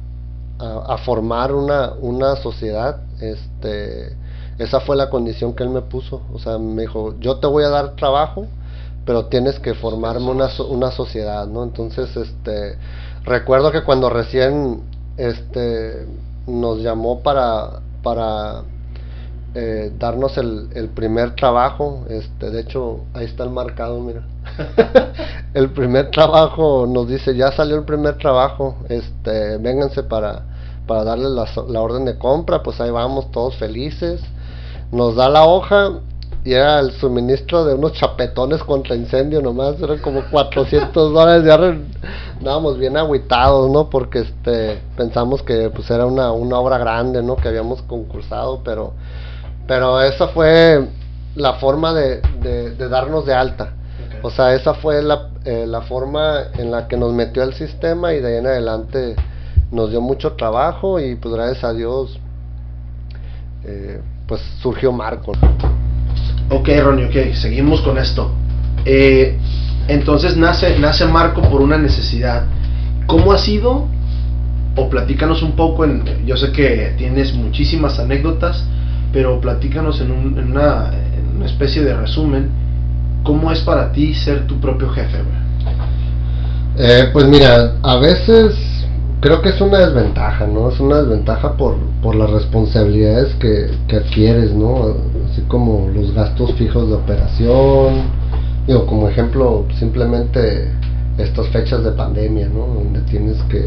a, formar una, una sociedad, este, esa fue la condición que él me puso, o sea, me dijo, yo te voy a dar trabajo, pero tienes que formarme una, una sociedad, ¿no? Entonces, este, recuerdo que cuando recién, este, nos llamó para, para, eh, darnos el, el, primer trabajo. Este, de hecho, ahí está el marcado, mira. el primer trabajo nos dice, ya salió el primer trabajo, este, vénganse para, para darle la, la orden de compra, pues ahí vamos todos felices. Nos da la hoja y era el suministro de unos chapetones contra incendio nomás, eran como 400 dólares, ya andábamos bien aguitados, ¿no? Porque este pensamos que pues era una, una obra grande, ¿no? Que habíamos concursado, pero pero esa fue la forma de, de, darnos de alta. O sea, esa fue la, eh, la forma en la que nos metió al sistema y de ahí en adelante nos dio mucho trabajo y pues gracias a Dios eh, pues surgió Marco. Ok, Ronnie, ok, seguimos con esto. Eh, entonces nace, nace Marco por una necesidad. ¿Cómo ha sido? O platícanos un poco, en, yo sé que tienes muchísimas anécdotas, pero platícanos en, una, especie de resumen, ¿cómo es para ti ser tu propio jefe? Eh, pues mira, a veces creo que es una desventaja, ¿no? Es una desventaja por, por las responsabilidades que, que adquieres, ¿no? Así como los gastos fijos de operación, digo, como ejemplo, simplemente estas fechas de pandemia, ¿no? Donde tienes que,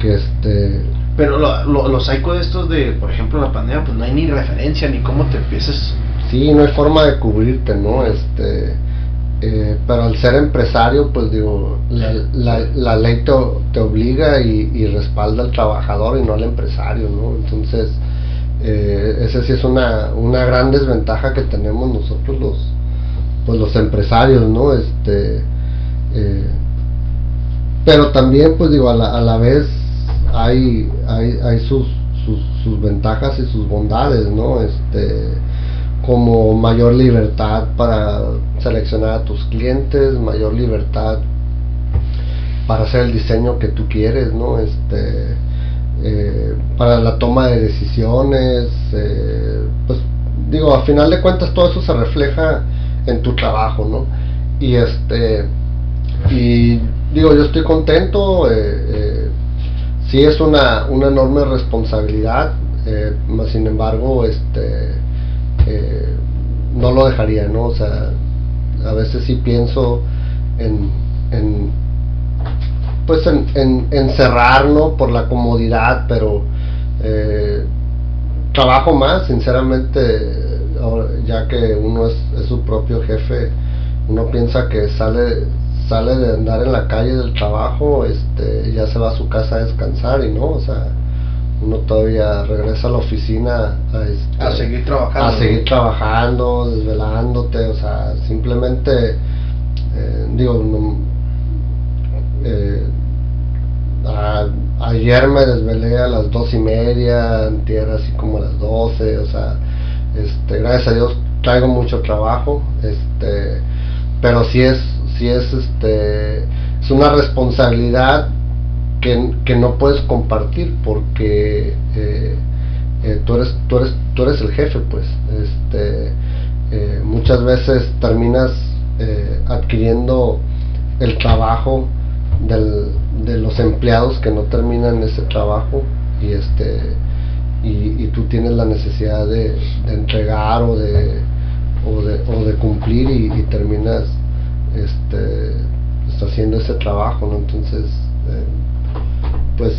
que este... Pero lo, lo, lo de estos de, por ejemplo, la pandemia, pues no hay ni referencia ni cómo te empieces... Sí, no hay forma de cubrirte, ¿no? Este eh, pero al ser empresario, pues digo, la, la, ley te, obliga y, respalda al trabajador y no al empresario, ¿no? Entonces, eh, esa sí es una, una gran desventaja que tenemos nosotros los, pues los empresarios, ¿no? Este, eh, pero también, pues digo, a la, a la vez hay, hay, hay sus, sus, sus ventajas y sus bondades, ¿no? Este, como mayor libertad para seleccionar a tus clientes, mayor libertad para hacer el diseño que tú quieres, ¿no? Este, eh, para la toma de decisiones, eh, pues digo, a final de cuentas todo eso se refleja en tu trabajo, ¿no? Y este, y digo, yo estoy contento, eh, sí es una, una enorme responsabilidad, sin embargo, este, eh, no lo dejaría, ¿no? O sea, a veces sí pienso en, en pues en, en, en, cerrar, ¿no? Por la comodidad, pero eh, trabajo más, sinceramente, ya que uno es, es, su propio jefe, uno piensa que sale sale de andar en la calle del trabajo, este, ya se va a su casa a descansar y no, o sea, uno todavía regresa a la oficina a, este, seguir trabajando. A seguir trabajando, desvelándote, o sea, simplemente, eh, digo, eh, ayer me desvelé a las dos y media, antier así como a las doce, o sea, este, gracias a Dios traigo mucho trabajo, este, pero sí es, sí es, este, es una responsabilidad que, no puedes compartir porque eh, eh, tú, eres, tú, eres, tú eres el jefe, pues. Este, eh, muchas veces terminas adquiriendo el trabajo de los empleados que no terminan ese trabajo y este y, tú tienes la necesidad de, entregar o de, o de, o de cumplir y, terminas este, haciendo ese trabajo ¿no? entonces pues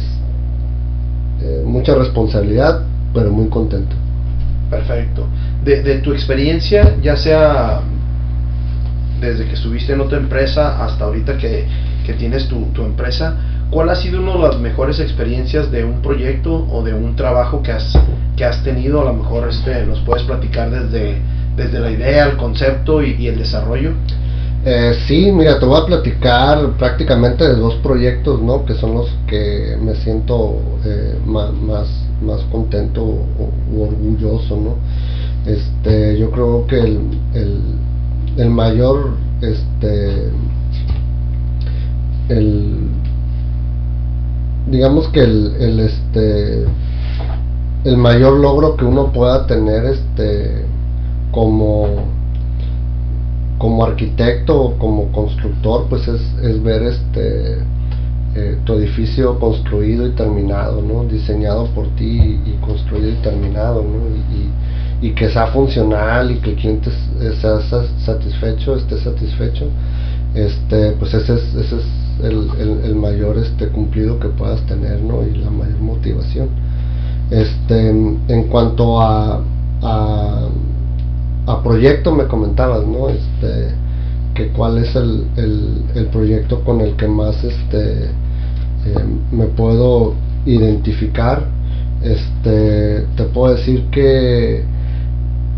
eh, mucha responsabilidad, pero muy contento. Perfecto. De, tu experiencia, ya sea desde que estuviste en otra empresa hasta ahorita que, que tienes tu, tu, empresa, ¿cuál ha sido una de las mejores experiencias de un proyecto o de un trabajo que has, que has tenido? A lo mejor este, nos puedes platicar desde, desde la idea, el concepto y el desarrollo. Eh, sí, mira, te voy a platicar prácticamente de dos proyectos, ¿no? Que son los que me siento eh, más, más, contento o, orgulloso, ¿no? Este, yo creo que el, el, mayor, este, el, digamos que el, el, este, el mayor logro que uno pueda tener, este, como como arquitecto o como constructor, pues es, es ver este eh, tu edificio construido y terminado, ¿no? Diseñado por ti y, construido y terminado, ¿no? Y, que sea funcional y que el cliente sea satisfecho, esté satisfecho, este, pues ese es, ese es el, el, mayor este cumplido que puedas tener, ¿no? Y la mayor motivación. Este, en cuanto a, a, a proyecto me comentabas, ¿no? Este, que cuál es el, el, proyecto con el que más este eh, me puedo identificar. Este te puedo decir que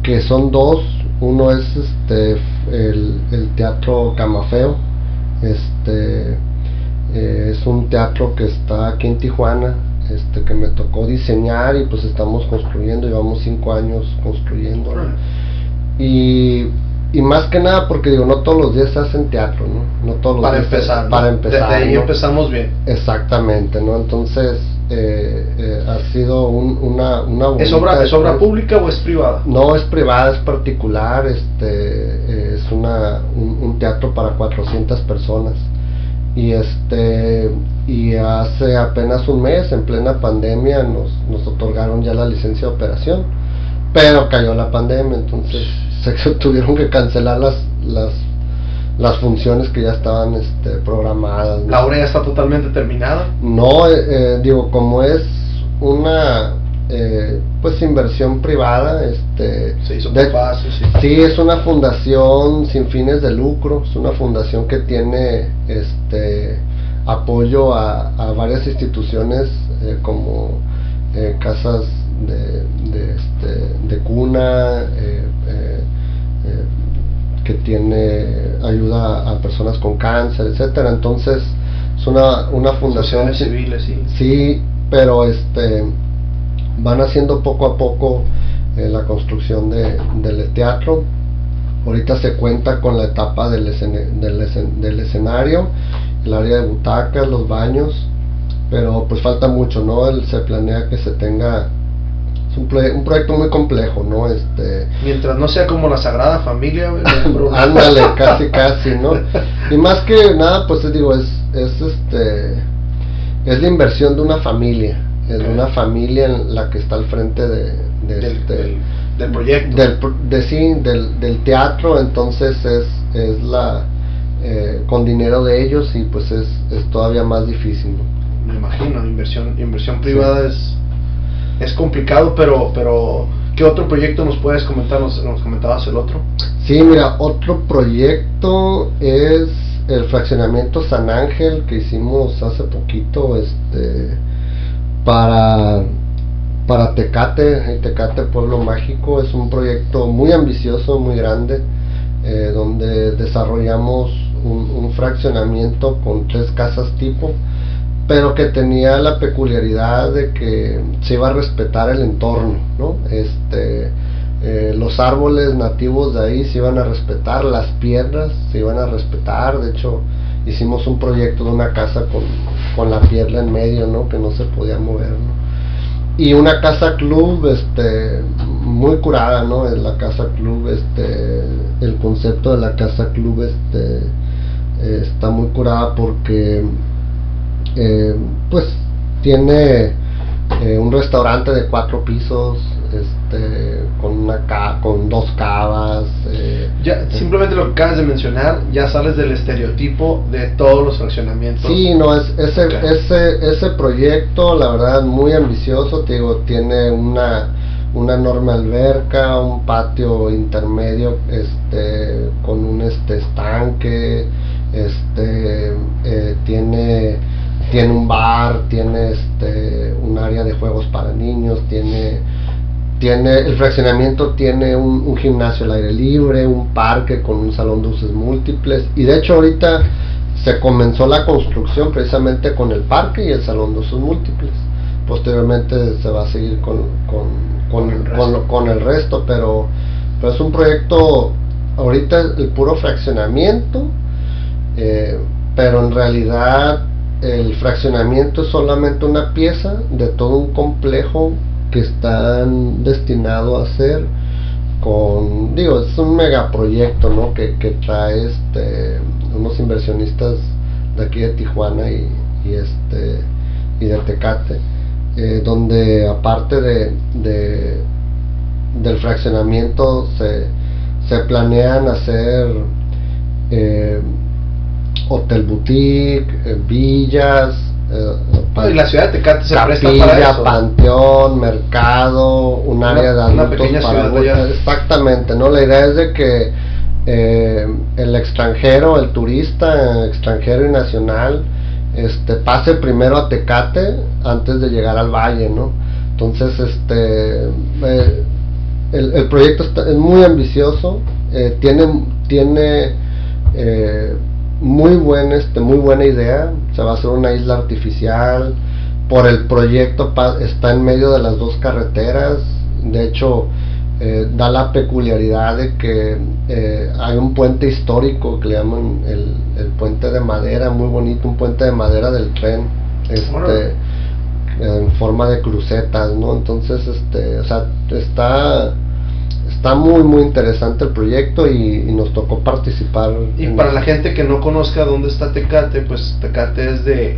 que son dos. Uno es este el, el teatro Camafeo. Este eh, es un teatro que está aquí en Tijuana este que me tocó diseñar y pues estamos construyendo. Llevamos cinco años construyendo y y más que nada porque digo no todos los días se hacen teatro no no todos los para días empezar para empezar desde ahí empezamos bien. Exactamente no entonces eh, eh, ha sido una una es obra es obra pública o es privada no es privada es particular este es una un, teatro para 400 personas. Y este y hace apenas un mes en plena pandemia nos nos otorgaron ya la licencia de operación pero cayó la pandemia entonces se tuvieron que cancelar las, las, las funciones que ya estaban este, programadas. ¿La obra ya está totalmente terminada? No, eh, eh, digo, como es una eh, pues inversión privada, este, se hizo de, sí. sí. es una fundación sin fines de lucro, es una fundación que tiene este apoyo a, a varias instituciones como casas de, de, este, de cuna, eh, que tiene ayuda a personas con cáncer, etcétera. Entonces es una, una fundación civiles, sí. Sí, pero este van haciendo poco a poco la construcción de, del teatro. Ahorita se cuenta con la etapa del, del, del escenario, el área de butacas, los baños, pero pues falta mucho, ¿no? Él se planea que se tenga un, proyecto muy complejo, ¿no? Este, Mientras no sea como la Sagrada Familia, Ándale, casi, casi, ¿no? Y más que nada, pues digo, es, es este, es la inversión de una familia, es de una familia en la que está al frente de, del, este, del, proyecto. Del, de, sí, del, del teatro, entonces es, es la, eh, con dinero de ellos y pues es, es todavía más difícil, ¿no? Me imagino, inversión, inversión privada es es complicado, pero, pero ¿qué otro proyecto nos puedes comentar? Nos, comentabas el otro. Sí, mira, otro proyecto es el fraccionamiento San Ángel que hicimos hace poquito, este, para para Tecate, el Tecate Pueblo Mágico, es un proyecto muy ambicioso, muy grande, eh, donde desarrollamos un, un, fraccionamiento con tres casas tipo pero que tenía la peculiaridad de que se iba a respetar el entorno, ¿no? Este, eh, los árboles nativos de ahí se iban a respetar, las piedras se iban a respetar, de hecho hicimos un proyecto de una casa con, con la piedra en medio, ¿no? Que no se podía mover, ¿no? Y una casa club, este, muy curada, ¿no? la casa club, este, el concepto de la casa club, este, está muy curada porque eh, pues tiene eh, un restaurante de cuatro pisos este con una con dos cavas eh, ya simplemente lo que acabas de mencionar ya sales del estereotipo de todos los fraccionamientos. Sí no es ese ese ese proyecto la verdad muy ambicioso te digo tiene una una enorme alberca un patio intermedio este con un este estanque este tiene tiene un bar, tiene este, un área de juegos para niños, tiene, tiene el fraccionamiento tiene un, gimnasio al aire libre, un parque con un salón de usos múltiples y de hecho ahorita se comenzó la construcción precisamente con el parque y el salón de usos múltiples. Posteriormente se va a seguir con, con, con, el, resto. con el, resto, pero, pero es un proyecto, ahorita el puro fraccionamiento, eh, pero en realidad el fraccionamiento es solamente una pieza de todo un complejo que están destinado a hacer con, digo, es un megaproyecto, ¿no? Que, que trae este, unos inversionistas de aquí de Tijuana y, este y de Tecate, eh, donde aparte de, del fraccionamiento se, se planean hacer eh, hotel boutique, eh, villas, eh, la ciudad de Tecate se presta para eso. panteón, mercado, un área de adultos para Exactamente, ¿no? La idea es de que eh, el extranjero, el turista extranjero y nacional, este, pase primero a Tecate antes de llegar al valle, ¿no? Entonces, este, eh, el, el, proyecto está, es muy ambicioso, tiene, tiene muy buen este muy buena idea. Se va a hacer una isla artificial. Por el proyecto está en medio de las dos carreteras. De hecho eh, da la peculiaridad de que eh, hay un puente histórico que le llaman el, el, puente de madera muy bonito un puente de madera del tren este en forma de crucetas no entonces este o sea está está muy muy interesante el proyecto y, nos tocó participar. Y para la gente que no conozca dónde está Tecate, pues Tecate es de,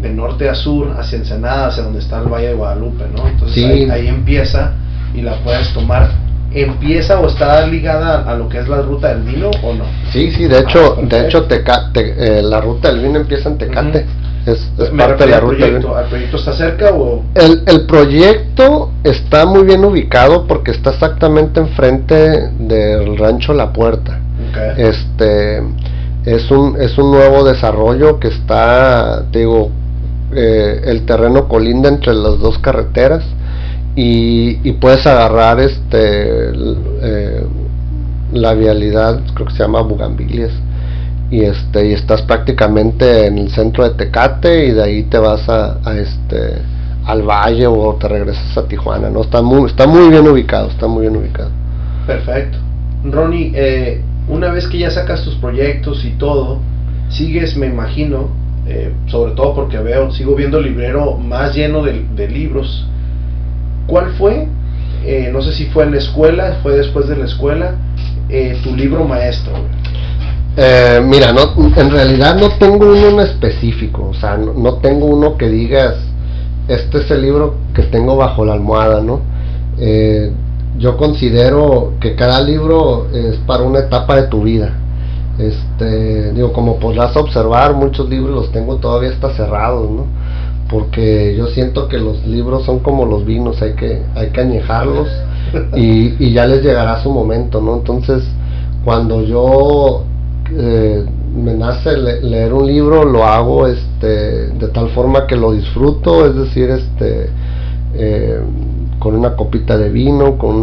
de, norte a sur, hacia Ensenada, hacia donde está el Valle de Guadalupe, ¿no? Entonces ahí, empieza y la puedes tomar. ¿Empieza o está ligada a lo que es la ruta del vino o no? Sí, sí, de hecho, ah, de hecho Tecate, eh, la ruta del vino empieza en Tecate. Es, parte de la ruta. Proyecto. ¿El proyecto está cerca o...? El, el proyecto está muy bien ubicado porque está exactamente enfrente del rancho La Puerta. Este es un, es un nuevo desarrollo que está, digo, eh, el terreno colinda entre las dos carreteras y, y puedes agarrar este eh, la vialidad, creo que se llama Bugambilias y este y estás prácticamente en el centro de Tecate y de ahí te vas a, este al valle o te regresas a Tijuana no está muy está muy bien ubicado está muy bien ubicado. Perfecto. Ronnie eh, una vez que ya sacas tus proyectos y todo sigues me imagino eh, sobre todo porque veo sigo viendo el librero más lleno de, libros. ¿cuál fue eh, no sé si fue en la escuela fue después de la escuela tu libro maestro eh, mira, no, en realidad no tengo uno en específico, o sea, no, tengo uno que digas, este es el libro que tengo bajo la almohada, ¿no? Eh, yo considero que cada libro es para una etapa de tu vida. Este, digo, como podrás observar, muchos libros los tengo todavía hasta cerrados, ¿no? Porque yo siento que los libros son como los vinos, hay que, hay que añejarlos y, y ya les llegará su momento, ¿no? Entonces, cuando yo eh, me nace leer un libro, lo hago este, de tal forma que lo disfruto, es decir, este, eh, con una copita de vino, con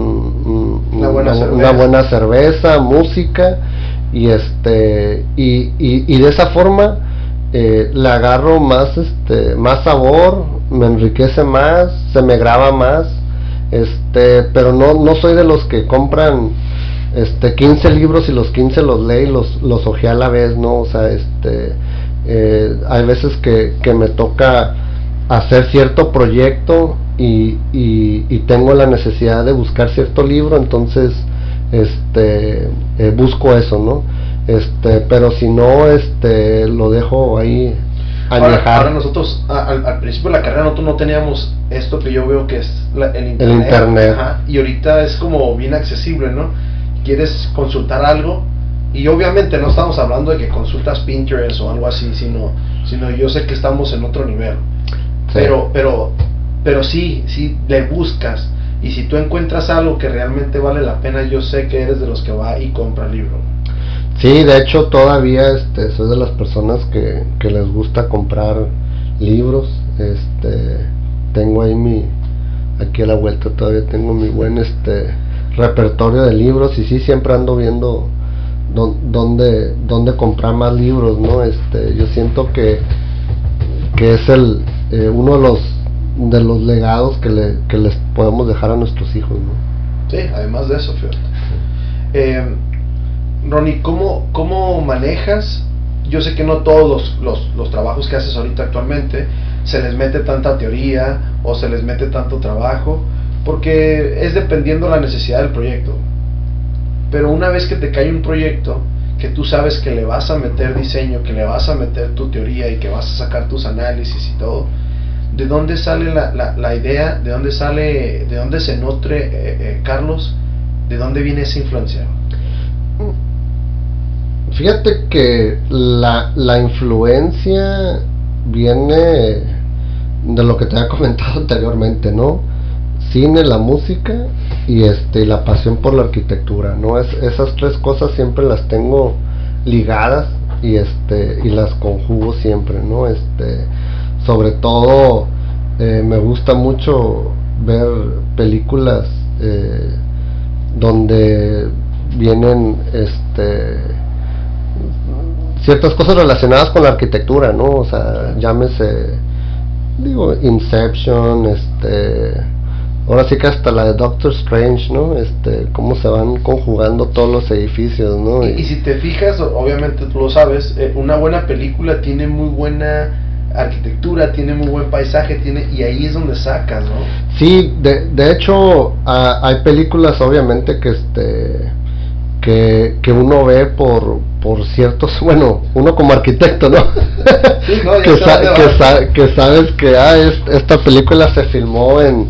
una, buena cerveza, música, y, este, y, y, de esa forma eh, le agarro más, este, más sabor, me enriquece más, se me graba más, este, pero no, no soy de los que compran este 15 libros y los 15 los leí los los ojé a la vez no o sea este eh, hay veces que, que, me toca hacer cierto proyecto y, y, tengo la necesidad de buscar cierto libro entonces este eh, busco eso no este pero si no este lo dejo ahí Ahora, ahora, nosotros al, principio de la carrera nosotros no teníamos esto que yo veo que es el internet, el internet. y ahorita es como bien accesible no quieres consultar algo, y obviamente no estamos hablando de que consultas Pinterest o algo así, sino, sino yo sé que estamos en otro nivel. Pero, pero, pero sí, sí le buscas. Y si tú encuentras algo que realmente vale la pena, yo sé que eres de los que va y compra el libro. Sí, de hecho todavía este, soy de las personas que, que les gusta comprar libros. Este, tengo ahí mi, aquí a la vuelta todavía tengo mi buen este repertorio de libros y sí siempre ando viendo dónde, dónde comprar más libros, ¿no? Este, yo siento que, que es el eh, uno de los de los legados que, le, que les podemos dejar a nuestros hijos, ¿no? Sí, además de eso, fíjate. Eh, Ronnie, ¿cómo, ¿cómo manejas? Yo sé que no todos los, los, los trabajos que haces ahorita actualmente se les mete tanta teoría o se les mete tanto trabajo porque es dependiendo la necesidad del proyecto. Pero una vez que te cae un proyecto, que tú sabes que le vas a meter diseño, que le vas a meter tu teoría y que vas a sacar tus análisis y todo, ¿de dónde sale la, la, idea? ¿De dónde sale, de dónde se nutre eh, eh, Carlos? ¿De dónde viene esa influencia? Fíjate que la, la influencia viene de lo que te había comentado anteriormente, ¿no? Cine, la música y este la pasión por la arquitectura, ¿no? Es, esas tres cosas siempre las tengo ligadas y este y las conjugo siempre, ¿no? Este sobre todo eh, me gusta mucho ver películas eh, donde vienen este ciertas cosas relacionadas con la arquitectura, ¿no? O sea, llámese digo Inception, este ahora sí que hasta la de Doctor Strange, ¿no? Este, cómo se van conjugando todos los edificios, ¿no? Y, si te fijas, obviamente tú lo sabes, eh, una buena película tiene muy buena arquitectura, tiene muy buen paisaje, tiene y ahí es donde sacas, ¿no? Sí, de, de hecho hay películas obviamente que este que, que uno ve por, por ciertos, bueno, uno como arquitecto, ¿no? que, que, sabes que ah, esta película se filmó en,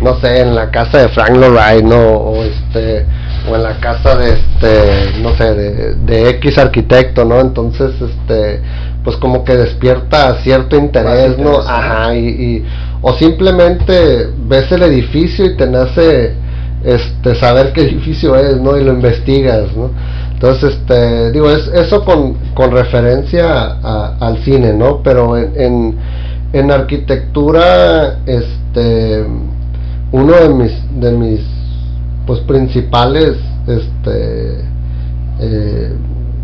no sé, en la casa de Frank Lloyd, ¿no? O, este, o en la casa de, este, no sé, de, de X arquitecto, ¿no? Entonces, este, pues como que despierta cierto interés, ¿no? Ajá, y, y, o simplemente ves el edificio y te nace este, saber qué edificio es, ¿no? Y lo investigas, ¿no? Entonces, este, digo, es eso con, con referencia al cine, ¿no? Pero en, en, arquitectura, este, uno de mis, de mis, pues, principales, este, eh,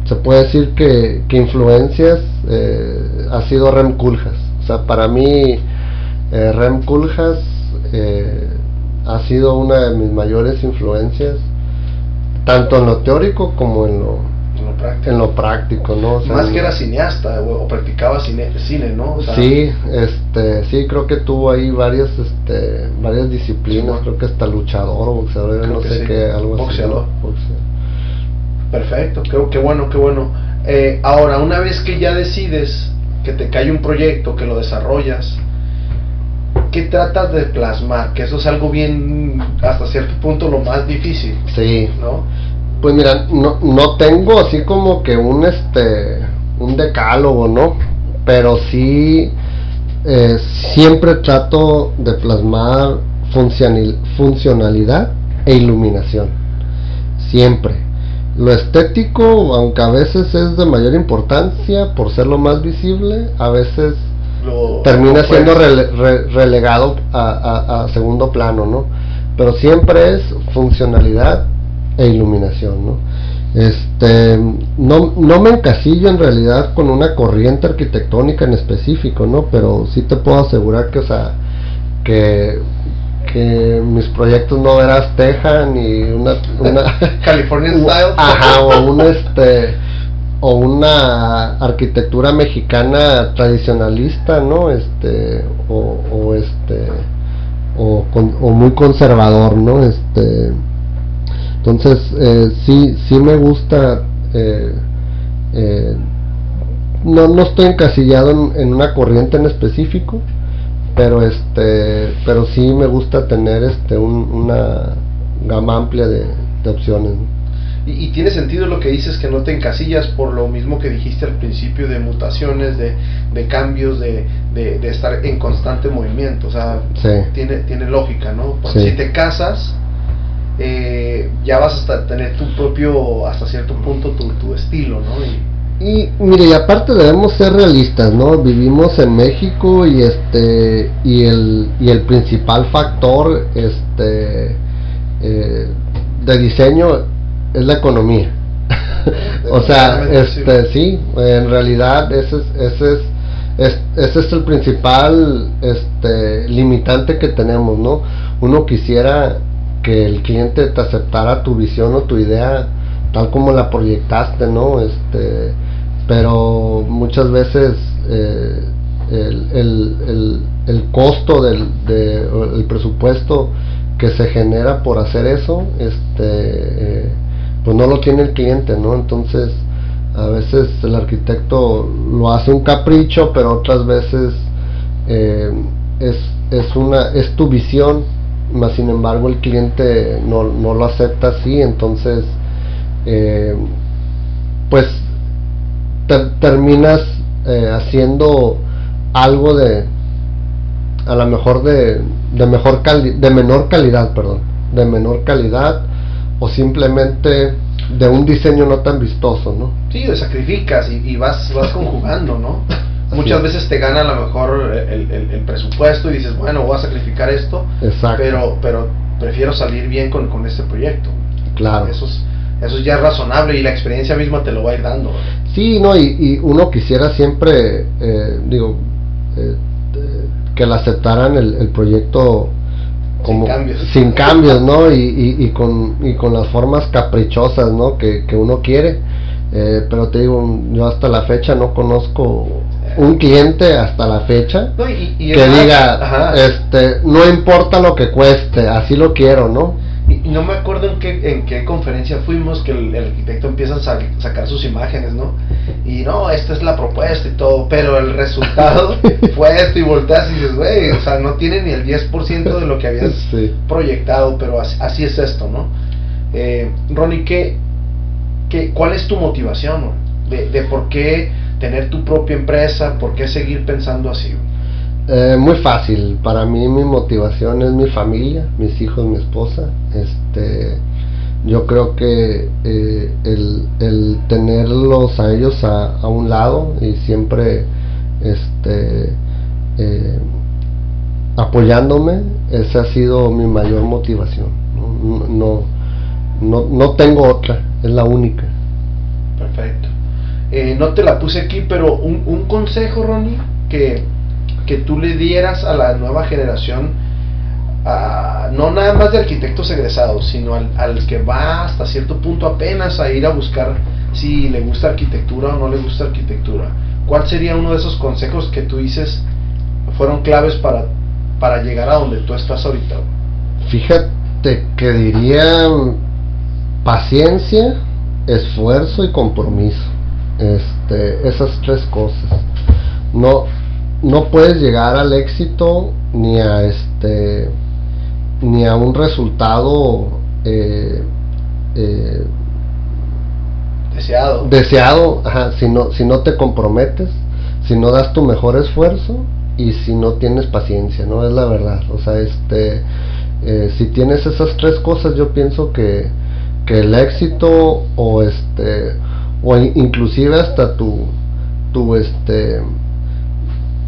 se puede decir que, que influencias eh, ha sido Rem Koolhaas. O sea, para mí, eh, Rem Koolhaas, ha sido una de mis mayores influencias, tanto en lo teórico como en lo, en lo práctico. ¿no? Más que era cineasta o, practicaba cine, cine ¿no? sí, este, sí, creo que tuvo ahí varias, este, varias disciplinas, creo que hasta luchador o boxeador, no sé qué, algo boxeador. Perfecto, qué, qué bueno, qué bueno. Eh, ahora, una vez que ya decides que te cae un proyecto, que lo desarrollas, ¿qué tratas de plasmar? Que eso es algo bien, hasta cierto punto, lo más difícil. Sí. ¿No? Pues mira, no, no tengo así como que un, este, un decálogo, ¿no? Pero sí, eh, siempre trato de plasmar funcionalidad e iluminación. Siempre. Lo estético, aunque a veces es de mayor importancia por ser lo más visible, a veces termina siendo relegado a, segundo plano, ¿no? Pero siempre es funcionalidad e iluminación, ¿no? Este, no, no me encasillo en realidad con una corriente arquitectónica en específico, ¿no? Pero sí te puedo asegurar que, o sea, que, que mis proyectos no verás Teja ni una, una California Style, ajá, o un este o una arquitectura mexicana tradicionalista, ¿no? Este, o, este, o, muy conservador, ¿no? Este, entonces, eh, sí, sí me gusta, eh, eh, no, no estoy encasillado en, una corriente en específico, pero este, pero sí me gusta tener este, una gama amplia de opciones. Y, tiene sentido lo que dices que no te encasillas por lo mismo que dijiste al principio de mutaciones, de, de cambios, de, de, estar en constante movimiento. O sea, tiene, tiene lógica, ¿no? Porque si te casas, eh, ya vas a tener tu propio, hasta cierto punto, tu, tu estilo, ¿no? Y, mire, y aparte debemos ser realistas, ¿no? Vivimos en México y este y el y el principal factor este eh, de diseño es la economía. o sea, este sí, en realidad ese es, ese es, ese es el principal este limitante que tenemos, ¿no? Uno quisiera que el cliente te aceptara tu visión o tu idea tal como la proyectaste, ¿no? Este, pero muchas veces eh, el, el, el, el, costo del de, el presupuesto que se genera por hacer eso, este, eh, pues no lo tiene el cliente, ¿no? Entonces, a veces el arquitecto lo hace un capricho, pero otras veces eh, es, es, una, es tu visión, más sin embargo el cliente no, no lo acepta así, entonces eh, pues terminas eh, haciendo algo de a lo mejor de, de mejor cali de menor calidad perdón de menor calidad o simplemente de un diseño no tan vistoso no sí de sacrificas y, vas vas conjugando no muchas veces te gana a lo mejor el, el, presupuesto y dices bueno voy a sacrificar esto Exacto. pero pero prefiero salir bien con, con este proyecto. Claro. Eso es eso ya es razonable y la experiencia misma te lo va a ir dando. Sí, no, y, uno quisiera siempre, eh, digo, eh, que le aceptaran el, proyecto como sin cambios, sin cambios ¿no? Y, y, con, y con las formas caprichosas, ¿no? Que, que uno quiere. Eh, pero te digo, yo hasta la fecha no conozco un cliente hasta la fecha que diga, este, no importa lo que cueste, así lo quiero, ¿no? Y, no me acuerdo en qué, en qué conferencia fuimos que el, arquitecto empieza a sacar sus imágenes, ¿no? Y no, esta es la propuesta y todo, pero el resultado fue esto y volteas y dices, güey, o sea, no tiene ni el 10% de lo que habías proyectado, pero así, es esto, ¿no? Eh, Ronnie, ¿qué, qué, ¿cuál es tu motivación de, de por qué tener tu propia empresa, por qué seguir pensando así? Eh, muy fácil, para mí mi motivación es mi familia, mis hijos, mi esposa. Este, yo creo que eh, el, tenerlos a ellos a, un lado y siempre este, eh, apoyándome, esa ha sido mi mayor motivación. No, no, no, tengo otra, es la única. Perfecto. no te la puse aquí, pero un, un consejo, Ronnie, que que tú le dieras a la nueva generación, no nada más de arquitectos egresados, sino al, que va hasta cierto punto apenas a ir a buscar si le gusta arquitectura o no le gusta arquitectura? ¿Cuál sería uno de esos consejos que tú dices fueron claves para, para llegar a donde tú estás ahorita? Fíjate que diría paciencia, esfuerzo y compromiso. Este, esas tres cosas. No, no puedes llegar al éxito ni a este ni a un resultado eh, eh, deseado. deseado si no si no te comprometes si no das tu mejor esfuerzo y si no tienes paciencia no es la verdad. O sea este eh, si tienes esas tres cosas yo pienso que, que el éxito o este o inclusive hasta tu tu este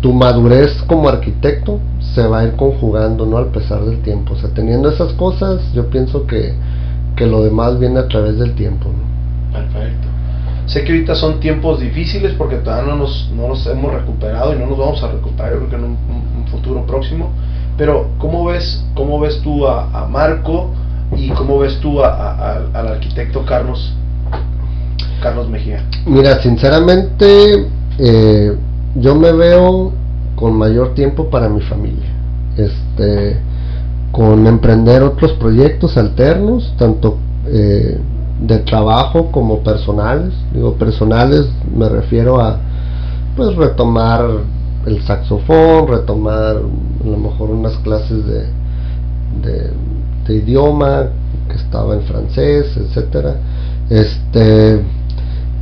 tu madurez como arquitecto se va a ir conjugando, ¿no? Al pesar del tiempo. O sea, teniendo esas cosas, yo pienso que, que lo demás viene a través del tiempo, ¿no? Perfecto. Sé que ahorita son tiempos difíciles porque todavía no nos, no nos hemos recuperado y no nos vamos a recuperar, yo creo que en un, futuro próximo. Pero, ¿cómo ves, cómo ves tú a, Marco y cómo ves tú a, al arquitecto Carlos, Carlos Mejía? Mira, sinceramente, eh, yo me veo con mayor tiempo para mi familia, este, con emprender otros proyectos alternos, tanto eh, de trabajo como personales. Digo, personales me refiero a pues retomar el saxofón, retomar a lo mejor unas clases de, de, idioma que estaba en francés, etcétera. Este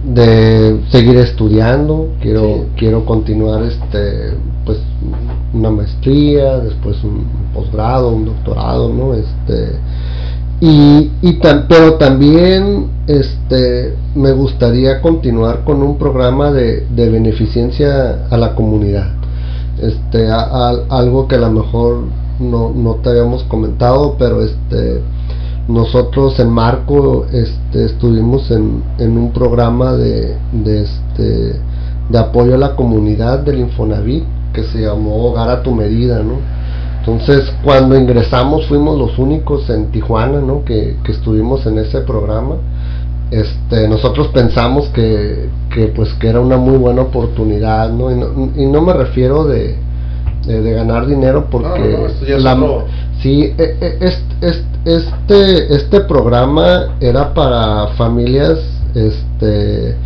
de seguir estudiando, quiero quiero continuar este pues una maestría, después un, posgrado, un doctorado, ¿no? Este y, y pero también este me gustaría continuar con un programa de, de beneficencia a la comunidad. Este algo que a lo mejor no, no te habíamos comentado, pero este nosotros en Marco este, estuvimos en, un programa de, este, de apoyo a la comunidad del Infonavit que se llamó Hogar a tu medida, ¿no? Entonces cuando ingresamos fuimos los únicos en Tijuana, ¿no? Que, estuvimos en ese programa. Este, nosotros pensamos que, pues que era una muy buena oportunidad, ¿no? Y no, me refiero de, de, ganar dinero porque la, sí, e, e, es, es, este, este programa era para familias este,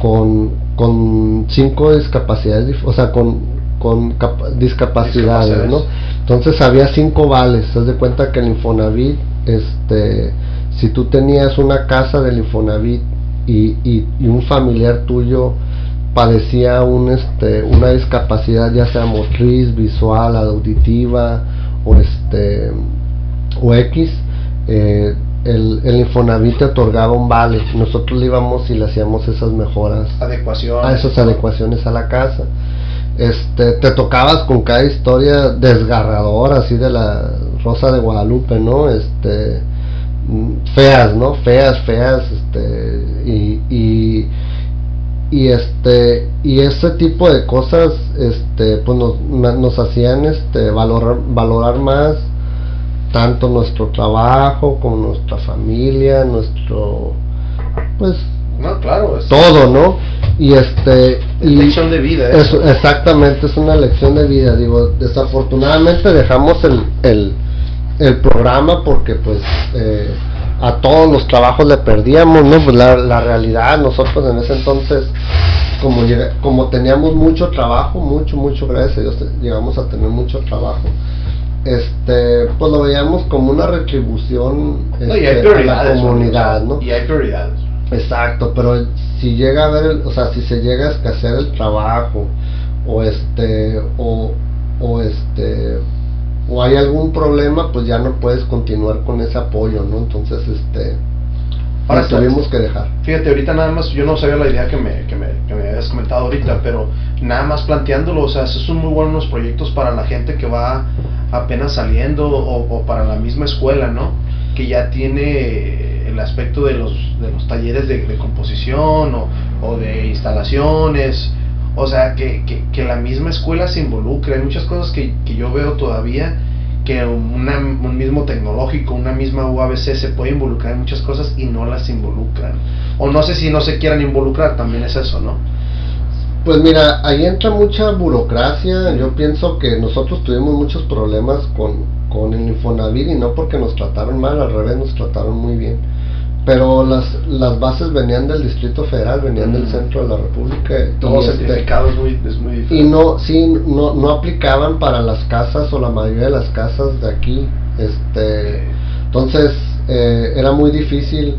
con, con cinco discapacidades, o sea, con, con discapacidades, ¿no? Entonces había cinco vales, se de cuenta que el Infonavit, este, si tú tenías una casa del Infonavit y, y, un familiar tuyo padecía un, este, una discapacidad ya sea motriz, visual, auditiva o este o X, eh, el, el, Infonavit te otorgaba un vale. Nosotros le íbamos y le hacíamos esas mejoras. Adecuaciones. A esas adecuaciones a la casa. Este, te tocabas con cada historia desgarradora, así de la Rosa de Guadalupe, ¿no? Este, feas, ¿no? Feas, feas, este, y, y, y este, y ese tipo de cosas, este, pues nos, nos hacían, este, valorar, valorar más tanto nuestro trabajo como nuestra familia, nuestro pues no, claro, todo, ¿no? Y este es y lección de vida, ¿eh? exactamente, es una lección de vida, digo, desafortunadamente dejamos el, el, el programa porque pues eh, a todos los trabajos le perdíamos, ¿no? Pues la, la realidad, nosotros en ese entonces como, como teníamos mucho trabajo, mucho, mucho, gracias a Dios, llegamos a tener mucho trabajo este pues lo veíamos como una retribución este, la comunidad ¿no? y hay prioridades exacto pero si llega a ver o sea si se llega a escasear el trabajo o este o, o este o hay algún problema pues ya no puedes continuar con ese apoyo no entonces este Ahora tuvimos que dejar. Fíjate, ahorita nada más, yo no sabía la idea que me, que me, que me habías comentado ahorita, pero nada más planteándolo, o sea, esos son muy buenos proyectos para la gente que va apenas saliendo o, para la misma escuela, ¿no? Que ya tiene el aspecto de los, de los talleres de, composición o, de instalaciones, o sea, que, que, que, la misma escuela se involucre. Hay muchas cosas que, que yo veo todavía que una, un mismo tecnológico, una misma UABC se puede involucrar en muchas cosas y no las involucran. O no sé si no se quieran involucrar, también es eso, ¿no? Pues mira, ahí entra mucha burocracia. Yo pienso que nosotros tuvimos muchos problemas con, con el Infonavit y no porque nos trataron mal, al revés, nos trataron muy bien. Pero las, las bases venían del Distrito Federal, venían del centro de la República. Todos este, certificados es muy, es muy difícil. Y no, sí, no, no aplicaban para las casas o la mayoría de las casas de aquí. Este, entonces eh, era muy difícil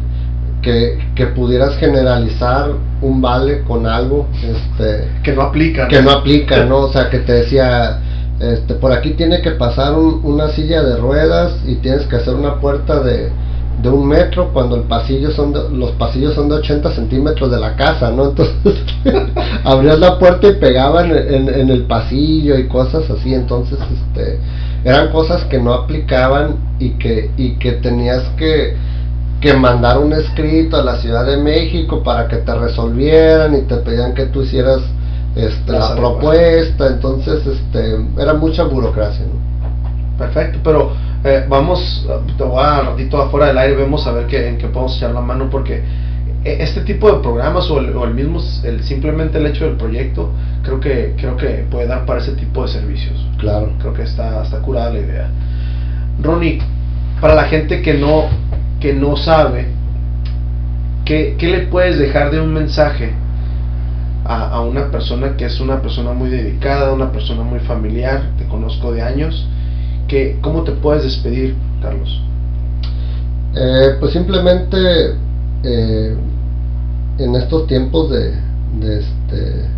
que, que, pudieras generalizar un vale con algo este, que no aplica. Que no aplica, ¿no? O sea, que te decía, este, por aquí tiene que pasar una silla de ruedas y tienes que hacer una puerta de de un metro cuando el pasillo son los pasillos son de 80 centímetros de la casa, ¿no? Entonces abrías la puerta y pegaban en, en, el pasillo y cosas así, entonces este eran cosas que no aplicaban y que, y que tenías que, que mandar un escrito a la Ciudad de México para que te resolvieran y te pedían que tú hicieras este, la propuesta, entonces este era mucha burocracia, ¿no? Perfecto, pero eh, vamos, te voy a ratito afuera del aire, vemos a ver qué, en qué podemos echar la mano, porque e, este tipo de programas o el, mismo, el, simplemente el hecho del proyecto, creo que, creo que puede dar para ese tipo de servicios. Claro. Creo que está, está curada la idea. Ronnie, para la gente que no, que no sabe, ¿qué, ¿qué le puedes dejar de un mensaje a, a, una persona que es una persona muy dedicada, una persona muy familiar, te conozco de años, que, ¿cómo te puedes despedir, Carlos? Eh, pues simplemente eh, en estos tiempos de, de este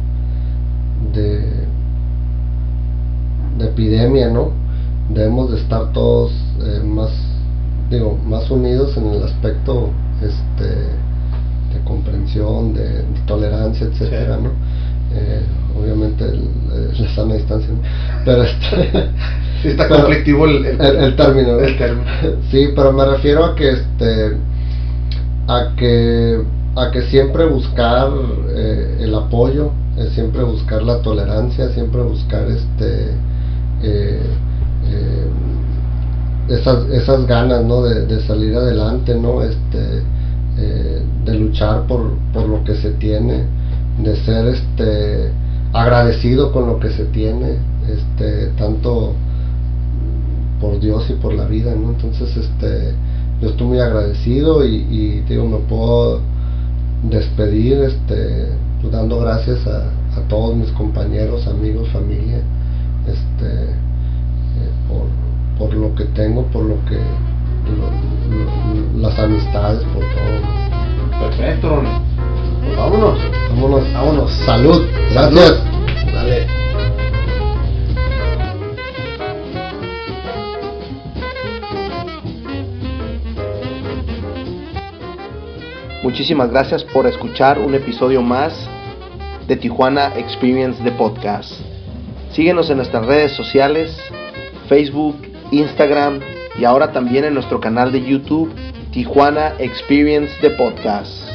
de, de, epidemia, ¿no? Debemos de estar todos eh, más digo más unidos en el aspecto este de comprensión, de, tolerancia, etcétera, ¿no? obviamente la sana distancia, pero este está conflictivo el, el, término. Sí, pero me refiero a que este a que a que siempre buscar eh, el apoyo, siempre buscar la tolerancia, siempre buscar este eh, eh, esas, esas ganas ¿no? de, salir adelante, ¿no? este de luchar por, por lo que se tiene, de ser este agradecido con lo que se tiene, este tanto por Dios y por la vida, ¿no? Entonces, este, yo estoy muy agradecido y, digo, me puedo despedir, este, pues, dando gracias a, a, todos mis compañeros, amigos, familia, este, eh, por, lo que tengo, por lo que, las amistades, por todo. Perfecto, Pues vámonos. Vámonos. Vámonos. Salud. Gracias. Dale. Muchísimas gracias por escuchar un episodio más de Tijuana Experience de Podcast. Síguenos en nuestras redes sociales, Facebook, Instagram y ahora también en nuestro canal de YouTube Tijuana Experience de Podcast.